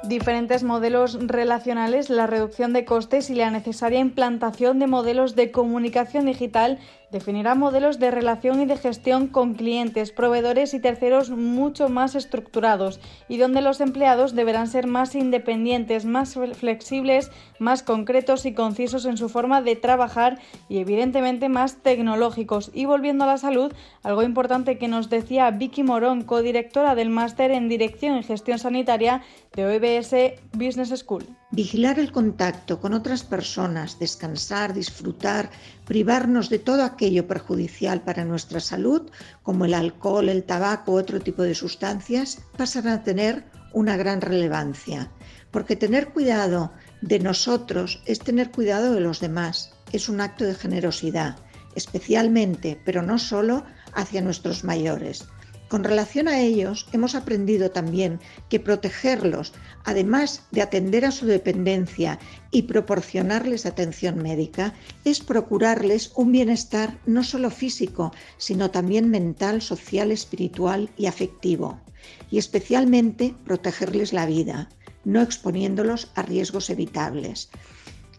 [SPEAKER 17] diferentes modelos relacionales, la reducción de costes y la necesaria implantación de modelos de comunicación digital definirá modelos de relación y de gestión con clientes, proveedores y terceros mucho más estructurados y donde los empleados deberán ser más independientes, más flexibles, más concretos y concisos en su forma de trabajar y evidentemente más tecnológicos. Y volviendo a la salud, algo importante que nos decía Vicky Morón, codirectora del máster en Dirección y Gestión Sanitaria de OBS Business School.
[SPEAKER 31] Vigilar el contacto con otras personas, descansar, disfrutar, privarnos de todo aquello perjudicial para nuestra salud, como el alcohol, el tabaco u otro tipo de sustancias, pasan a tener una gran relevancia. Porque tener cuidado de nosotros es tener cuidado de los demás, es un acto de generosidad, especialmente, pero no solo, hacia nuestros mayores. Con relación a ellos, hemos aprendido también que protegerlos, además de atender a su dependencia y proporcionarles atención médica, es procurarles un bienestar no solo físico, sino también mental, social, espiritual y afectivo. Y especialmente protegerles la vida, no exponiéndolos a riesgos evitables.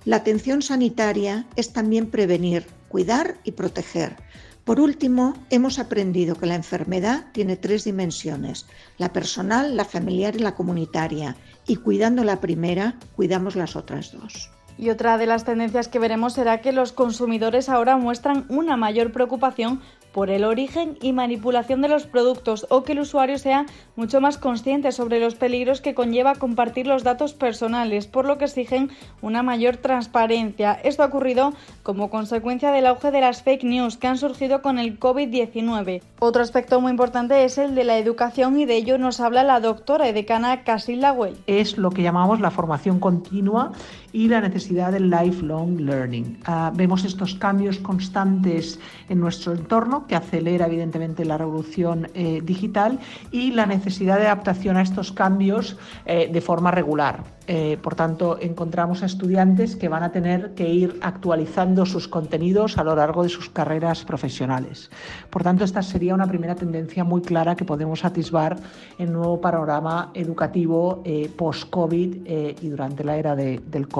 [SPEAKER 31] La atención sanitaria es también prevenir, cuidar y proteger por último, hemos aprendido que la enfermedad tiene tres dimensiones, la personal, la familiar y la comunitaria, y cuidando la primera, cuidamos las otras dos.
[SPEAKER 17] Y otra de las tendencias que veremos será que los consumidores ahora muestran una mayor preocupación por el origen y manipulación de los productos o que el usuario sea mucho más consciente sobre los peligros que conlleva compartir los datos personales, por lo que exigen una mayor transparencia. Esto ha ocurrido como consecuencia del auge de las fake news que han surgido con el COVID-19. Otro aspecto muy importante es el de la educación y de ello nos habla la doctora y decana Casilda Well.
[SPEAKER 32] Es lo que llamamos la formación continua y la necesidad del lifelong learning. Ah, vemos estos cambios constantes en nuestro entorno que acelera evidentemente la revolución eh, digital y la necesidad de adaptación a estos cambios eh, de forma regular. Eh, por tanto, encontramos a estudiantes que van a tener que ir actualizando sus contenidos a lo largo de sus carreras profesionales. Por tanto, esta sería una primera tendencia muy clara que podemos atisbar en el nuevo panorama educativo post-COVID y durante la era del COVID.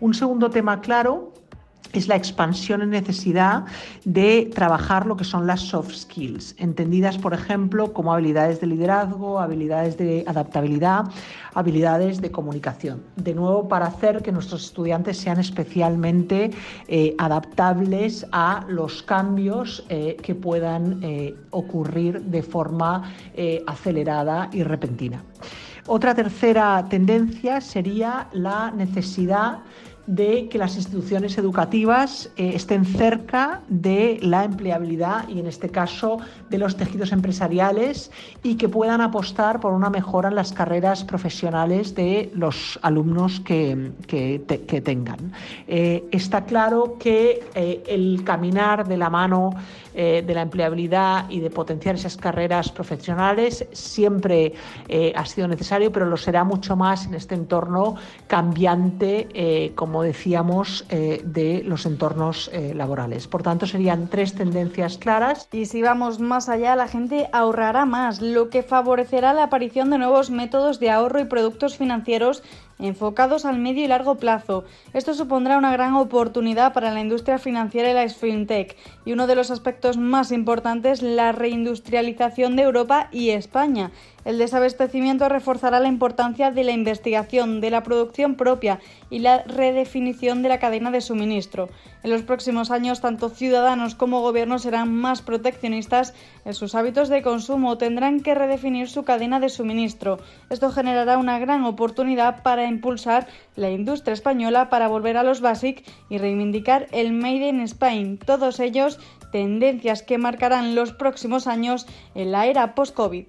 [SPEAKER 32] Un segundo tema claro es la expansión en necesidad de trabajar lo que son las soft skills, entendidas, por ejemplo, como habilidades de liderazgo, habilidades de adaptabilidad, habilidades de comunicación. De nuevo, para hacer que nuestros estudiantes sean especialmente eh, adaptables a los cambios eh, que puedan eh, ocurrir de forma acelerada y repentina. Otra tercera tendencia sería la necesidad de que las instituciones educativas eh, estén cerca de la empleabilidad y en este caso de los tejidos empresariales y que puedan apostar por una mejora en las carreras profesionales de los alumnos que, tengan. Eh, está claro que eh, el caminar de la mano de la empleabilidad y de potenciar esas carreras profesionales siempre ha sido necesario, pero lo será mucho más en este entorno cambiante como decíamos, eh, de los entornos eh, laborales. Por tanto, serían tres tendencias claras.
[SPEAKER 17] Y si vamos más allá, la gente ahorrará más, lo que favorecerá la aparición de nuevos métodos de ahorro y productos financieros enfocados al medio y largo plazo. Esto supondrá una gran oportunidad para la industria financiera y la fintech y uno de los aspectos más importantes, la reindustrialización de Europa y España. El desabastecimiento reforzará la importancia de la investigación, de la producción propia y la redefinición de la cadena de suministro. En los próximos años, tanto ciudadanos como gobiernos serán más proteccionistas en sus hábitos de consumo tendrán que redefinir su cadena de suministro. Esto generará una gran oportunidad para impulsar la industria española para volver a los BASIC y reivindicar el Made in Spain. Todos ellos tendencias que marcarán los próximos años en la era post-COVID.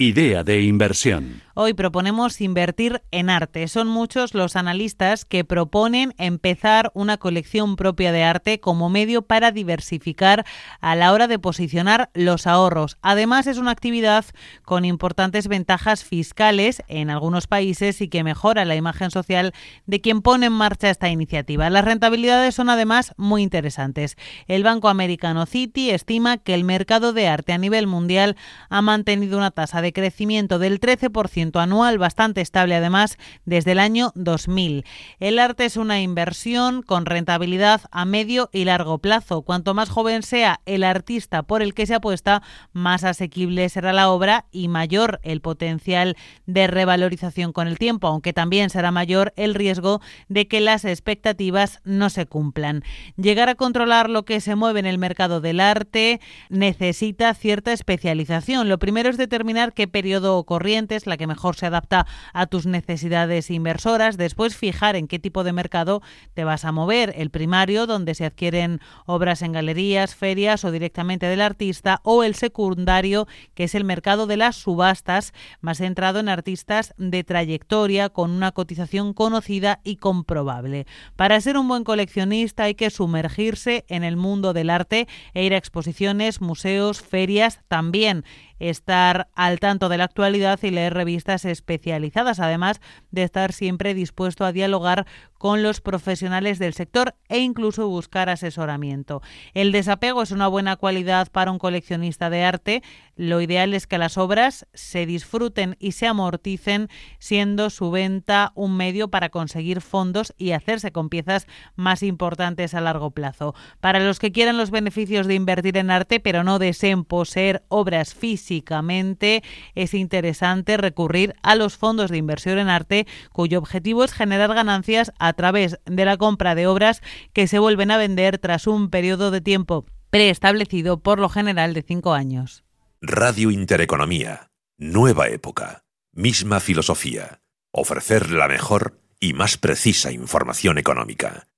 [SPEAKER 12] Idea de inversión.
[SPEAKER 16] Hoy proponemos invertir en arte. Son muchos los analistas que proponen empezar una colección propia de arte como medio para diversificar a la hora de posicionar los ahorros. Además, es una actividad con importantes ventajas fiscales en algunos países y que mejora la imagen social de quien pone en marcha esta iniciativa. Las rentabilidades son además muy interesantes. El Banco Americano City estima que el mercado de arte a nivel mundial ha mantenido una tasa de crecimiento del 13% anual, bastante estable además desde el año 2000. El arte es una inversión con rentabilidad a medio y largo plazo. Cuanto más joven sea el artista por el que se apuesta, más asequible será la obra y mayor el potencial de revalorización con el tiempo, aunque también será mayor el riesgo de que las expectativas no se cumplan. Llegar a controlar lo que se mueve en el mercado del arte necesita cierta especialización. Lo primero es determinar qué periodo o corriente es la que mejor mejor se adapta a tus necesidades inversoras. Después fijar en qué tipo de mercado te vas a mover. El primario, donde se adquieren obras en galerías, ferias o directamente del artista. O el secundario, que es el mercado de las subastas, más centrado en artistas de trayectoria con una cotización conocida y comprobable. Para ser un buen coleccionista hay que sumergirse en el mundo del arte e ir a exposiciones, museos, ferias también estar al tanto de la actualidad y leer revistas especializadas, además de estar siempre dispuesto a dialogar con los profesionales del sector e incluso buscar asesoramiento. El desapego es una buena cualidad para un coleccionista de arte. Lo ideal es que las obras se disfruten y se amorticen, siendo su venta un medio para conseguir fondos y hacerse con piezas más importantes a largo plazo. Para los que quieran los beneficios de invertir en arte, pero no deseen poseer obras físicamente, es interesante recurrir a los fondos de inversión en arte, cuyo objetivo es generar ganancias a través de la compra de obras que se vuelven a vender tras un periodo de tiempo preestablecido por lo general de cinco años.
[SPEAKER 6] Radio Intereconomía. Nueva época. Misma filosofía. Ofrecer la mejor y más precisa información económica.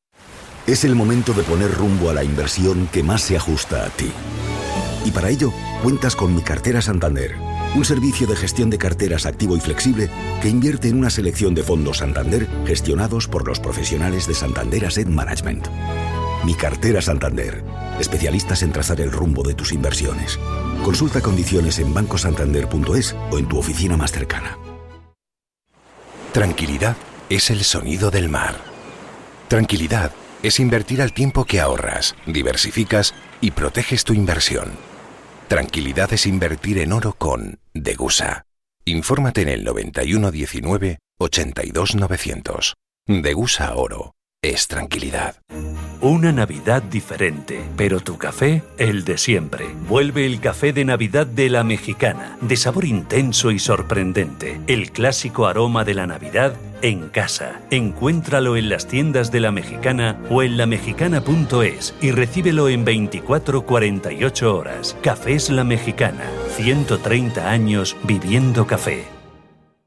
[SPEAKER 33] Es el momento de poner rumbo a la inversión que más se ajusta a ti. Y para ello, cuentas con Mi Cartera Santander un servicio de gestión de carteras activo y flexible que invierte en una selección de fondos Santander gestionados por los profesionales de Santander Asset Management. Mi cartera Santander, especialistas en trazar el rumbo de tus inversiones. Consulta condiciones en bancosantander.es o en tu oficina más cercana.
[SPEAKER 8] Tranquilidad es el sonido del mar. Tranquilidad es invertir al tiempo que ahorras, diversificas y proteges tu inversión. Tranquilidad es invertir en oro con Degusa. Infórmate en el 9119 82900. Degusa Oro es tranquilidad.
[SPEAKER 12] Una Navidad diferente, pero tu café, el de siempre. Vuelve el café de Navidad de la mexicana, de sabor intenso y sorprendente. El clásico aroma de la Navidad en casa. Encuéntralo en las tiendas de la mexicana o en lamexicana.es y recíbelo en 24-48 horas. Cafés La Mexicana. 130 años viviendo café.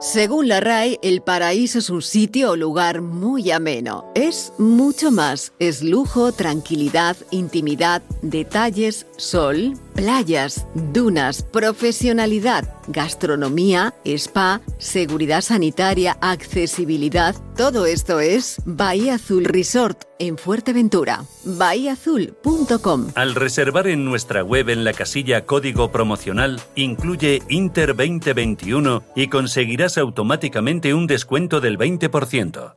[SPEAKER 34] Según la RAE, el paraíso es un sitio o lugar muy ameno. Es mucho más. Es lujo, tranquilidad, intimidad, detalles, sol, playas, dunas, profesionalidad, gastronomía, spa, seguridad sanitaria, accesibilidad. Todo esto es Bahía Azul Resort en Fuerteventura. bahiaazul.com.
[SPEAKER 12] Al reservar en nuestra web en la casilla código promocional, incluye Inter 2021 y conseguirás automáticamente un descuento del 20%.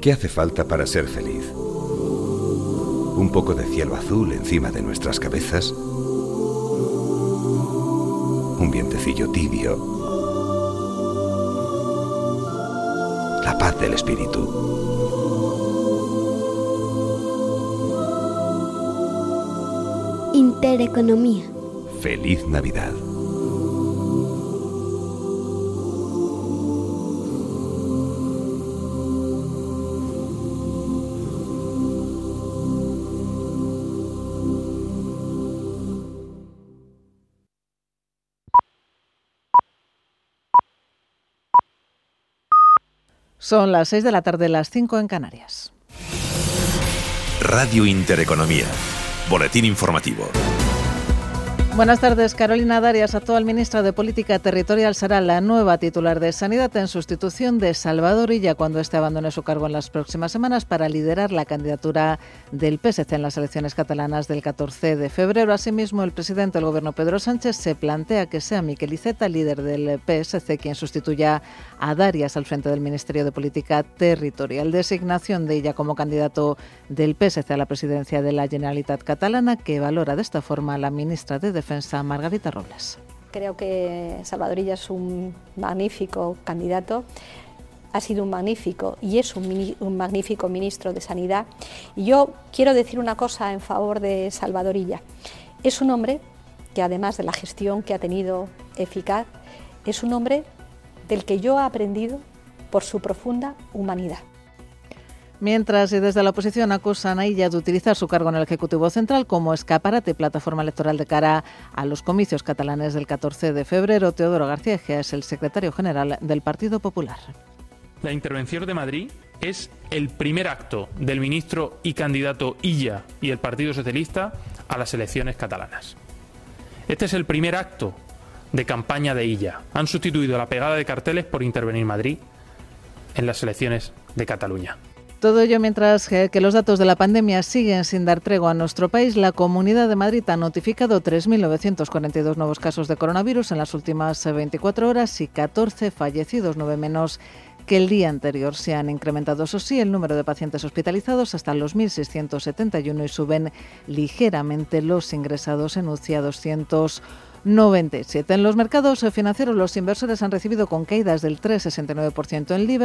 [SPEAKER 35] ¿Qué hace falta para ser feliz? ¿Un poco de cielo azul encima de nuestras cabezas? ¿Un vientecillo tibio? La paz del espíritu.
[SPEAKER 36] Intereconomía.
[SPEAKER 35] Feliz Navidad.
[SPEAKER 16] Son las 6 de la tarde, las 5 en Canarias.
[SPEAKER 6] Radio Intereconomía. Boletín informativo.
[SPEAKER 2] Buenas tardes. Carolina Darias, actual ministra de Política Territorial, será la nueva titular de Sanidad en sustitución de Salvador Illa cuando este abandone su cargo en las próximas semanas para liderar la candidatura del PSC en las elecciones catalanas del 14 de febrero. Asimismo, el presidente del Gobierno, Pedro Sánchez, se plantea que sea Miquel Iceta, líder del PSC, quien sustituya a Darias al frente del Ministerio de Política Territorial. Designación de ella como candidato del PSC a la presidencia de la Generalitat Catalana, que valora de esta forma la ministra de Defensa, Margarita Robles.
[SPEAKER 37] Creo que Salvadorilla es un magnífico candidato, ha sido un magnífico y es un, magnífico ministro de Sanidad. Y yo quiero decir una cosa en favor de Salvadorilla. Es un hombre que además de la gestión que ha tenido eficaz, es un hombre del que yo he aprendido por su profunda humanidad.
[SPEAKER 2] Mientras, y desde la oposición acusan a ella de utilizar su cargo en el Ejecutivo Central como escaparate plataforma electoral de cara a los comicios catalanes del 14 de febrero, Teodoro García Egea es el secretario general del Partido Popular.
[SPEAKER 38] La intervención de Madrid es el primer acto del ministro y candidato Illa y el Partido Socialista a las elecciones catalanas. Este es el primer acto de campaña de Illa. Han sustituido la pegada de carteles por intervenir Madrid en las elecciones de Cataluña.
[SPEAKER 2] Todo ello mientras que, los datos de la pandemia siguen sin dar tregua a nuestro país. La Comunidad de Madrid ha notificado 3.942 nuevos casos de coronavirus en las últimas 24 horas y 14 fallecidos, 9 menos que el día anterior. Se han incrementado, eso sí, el número de pacientes hospitalizados hasta los 1.671 y suben ligeramente los ingresados en UCI a 200. 97. En los mercados financieros los inversores han recibido con caídas del 3,69% en Liber,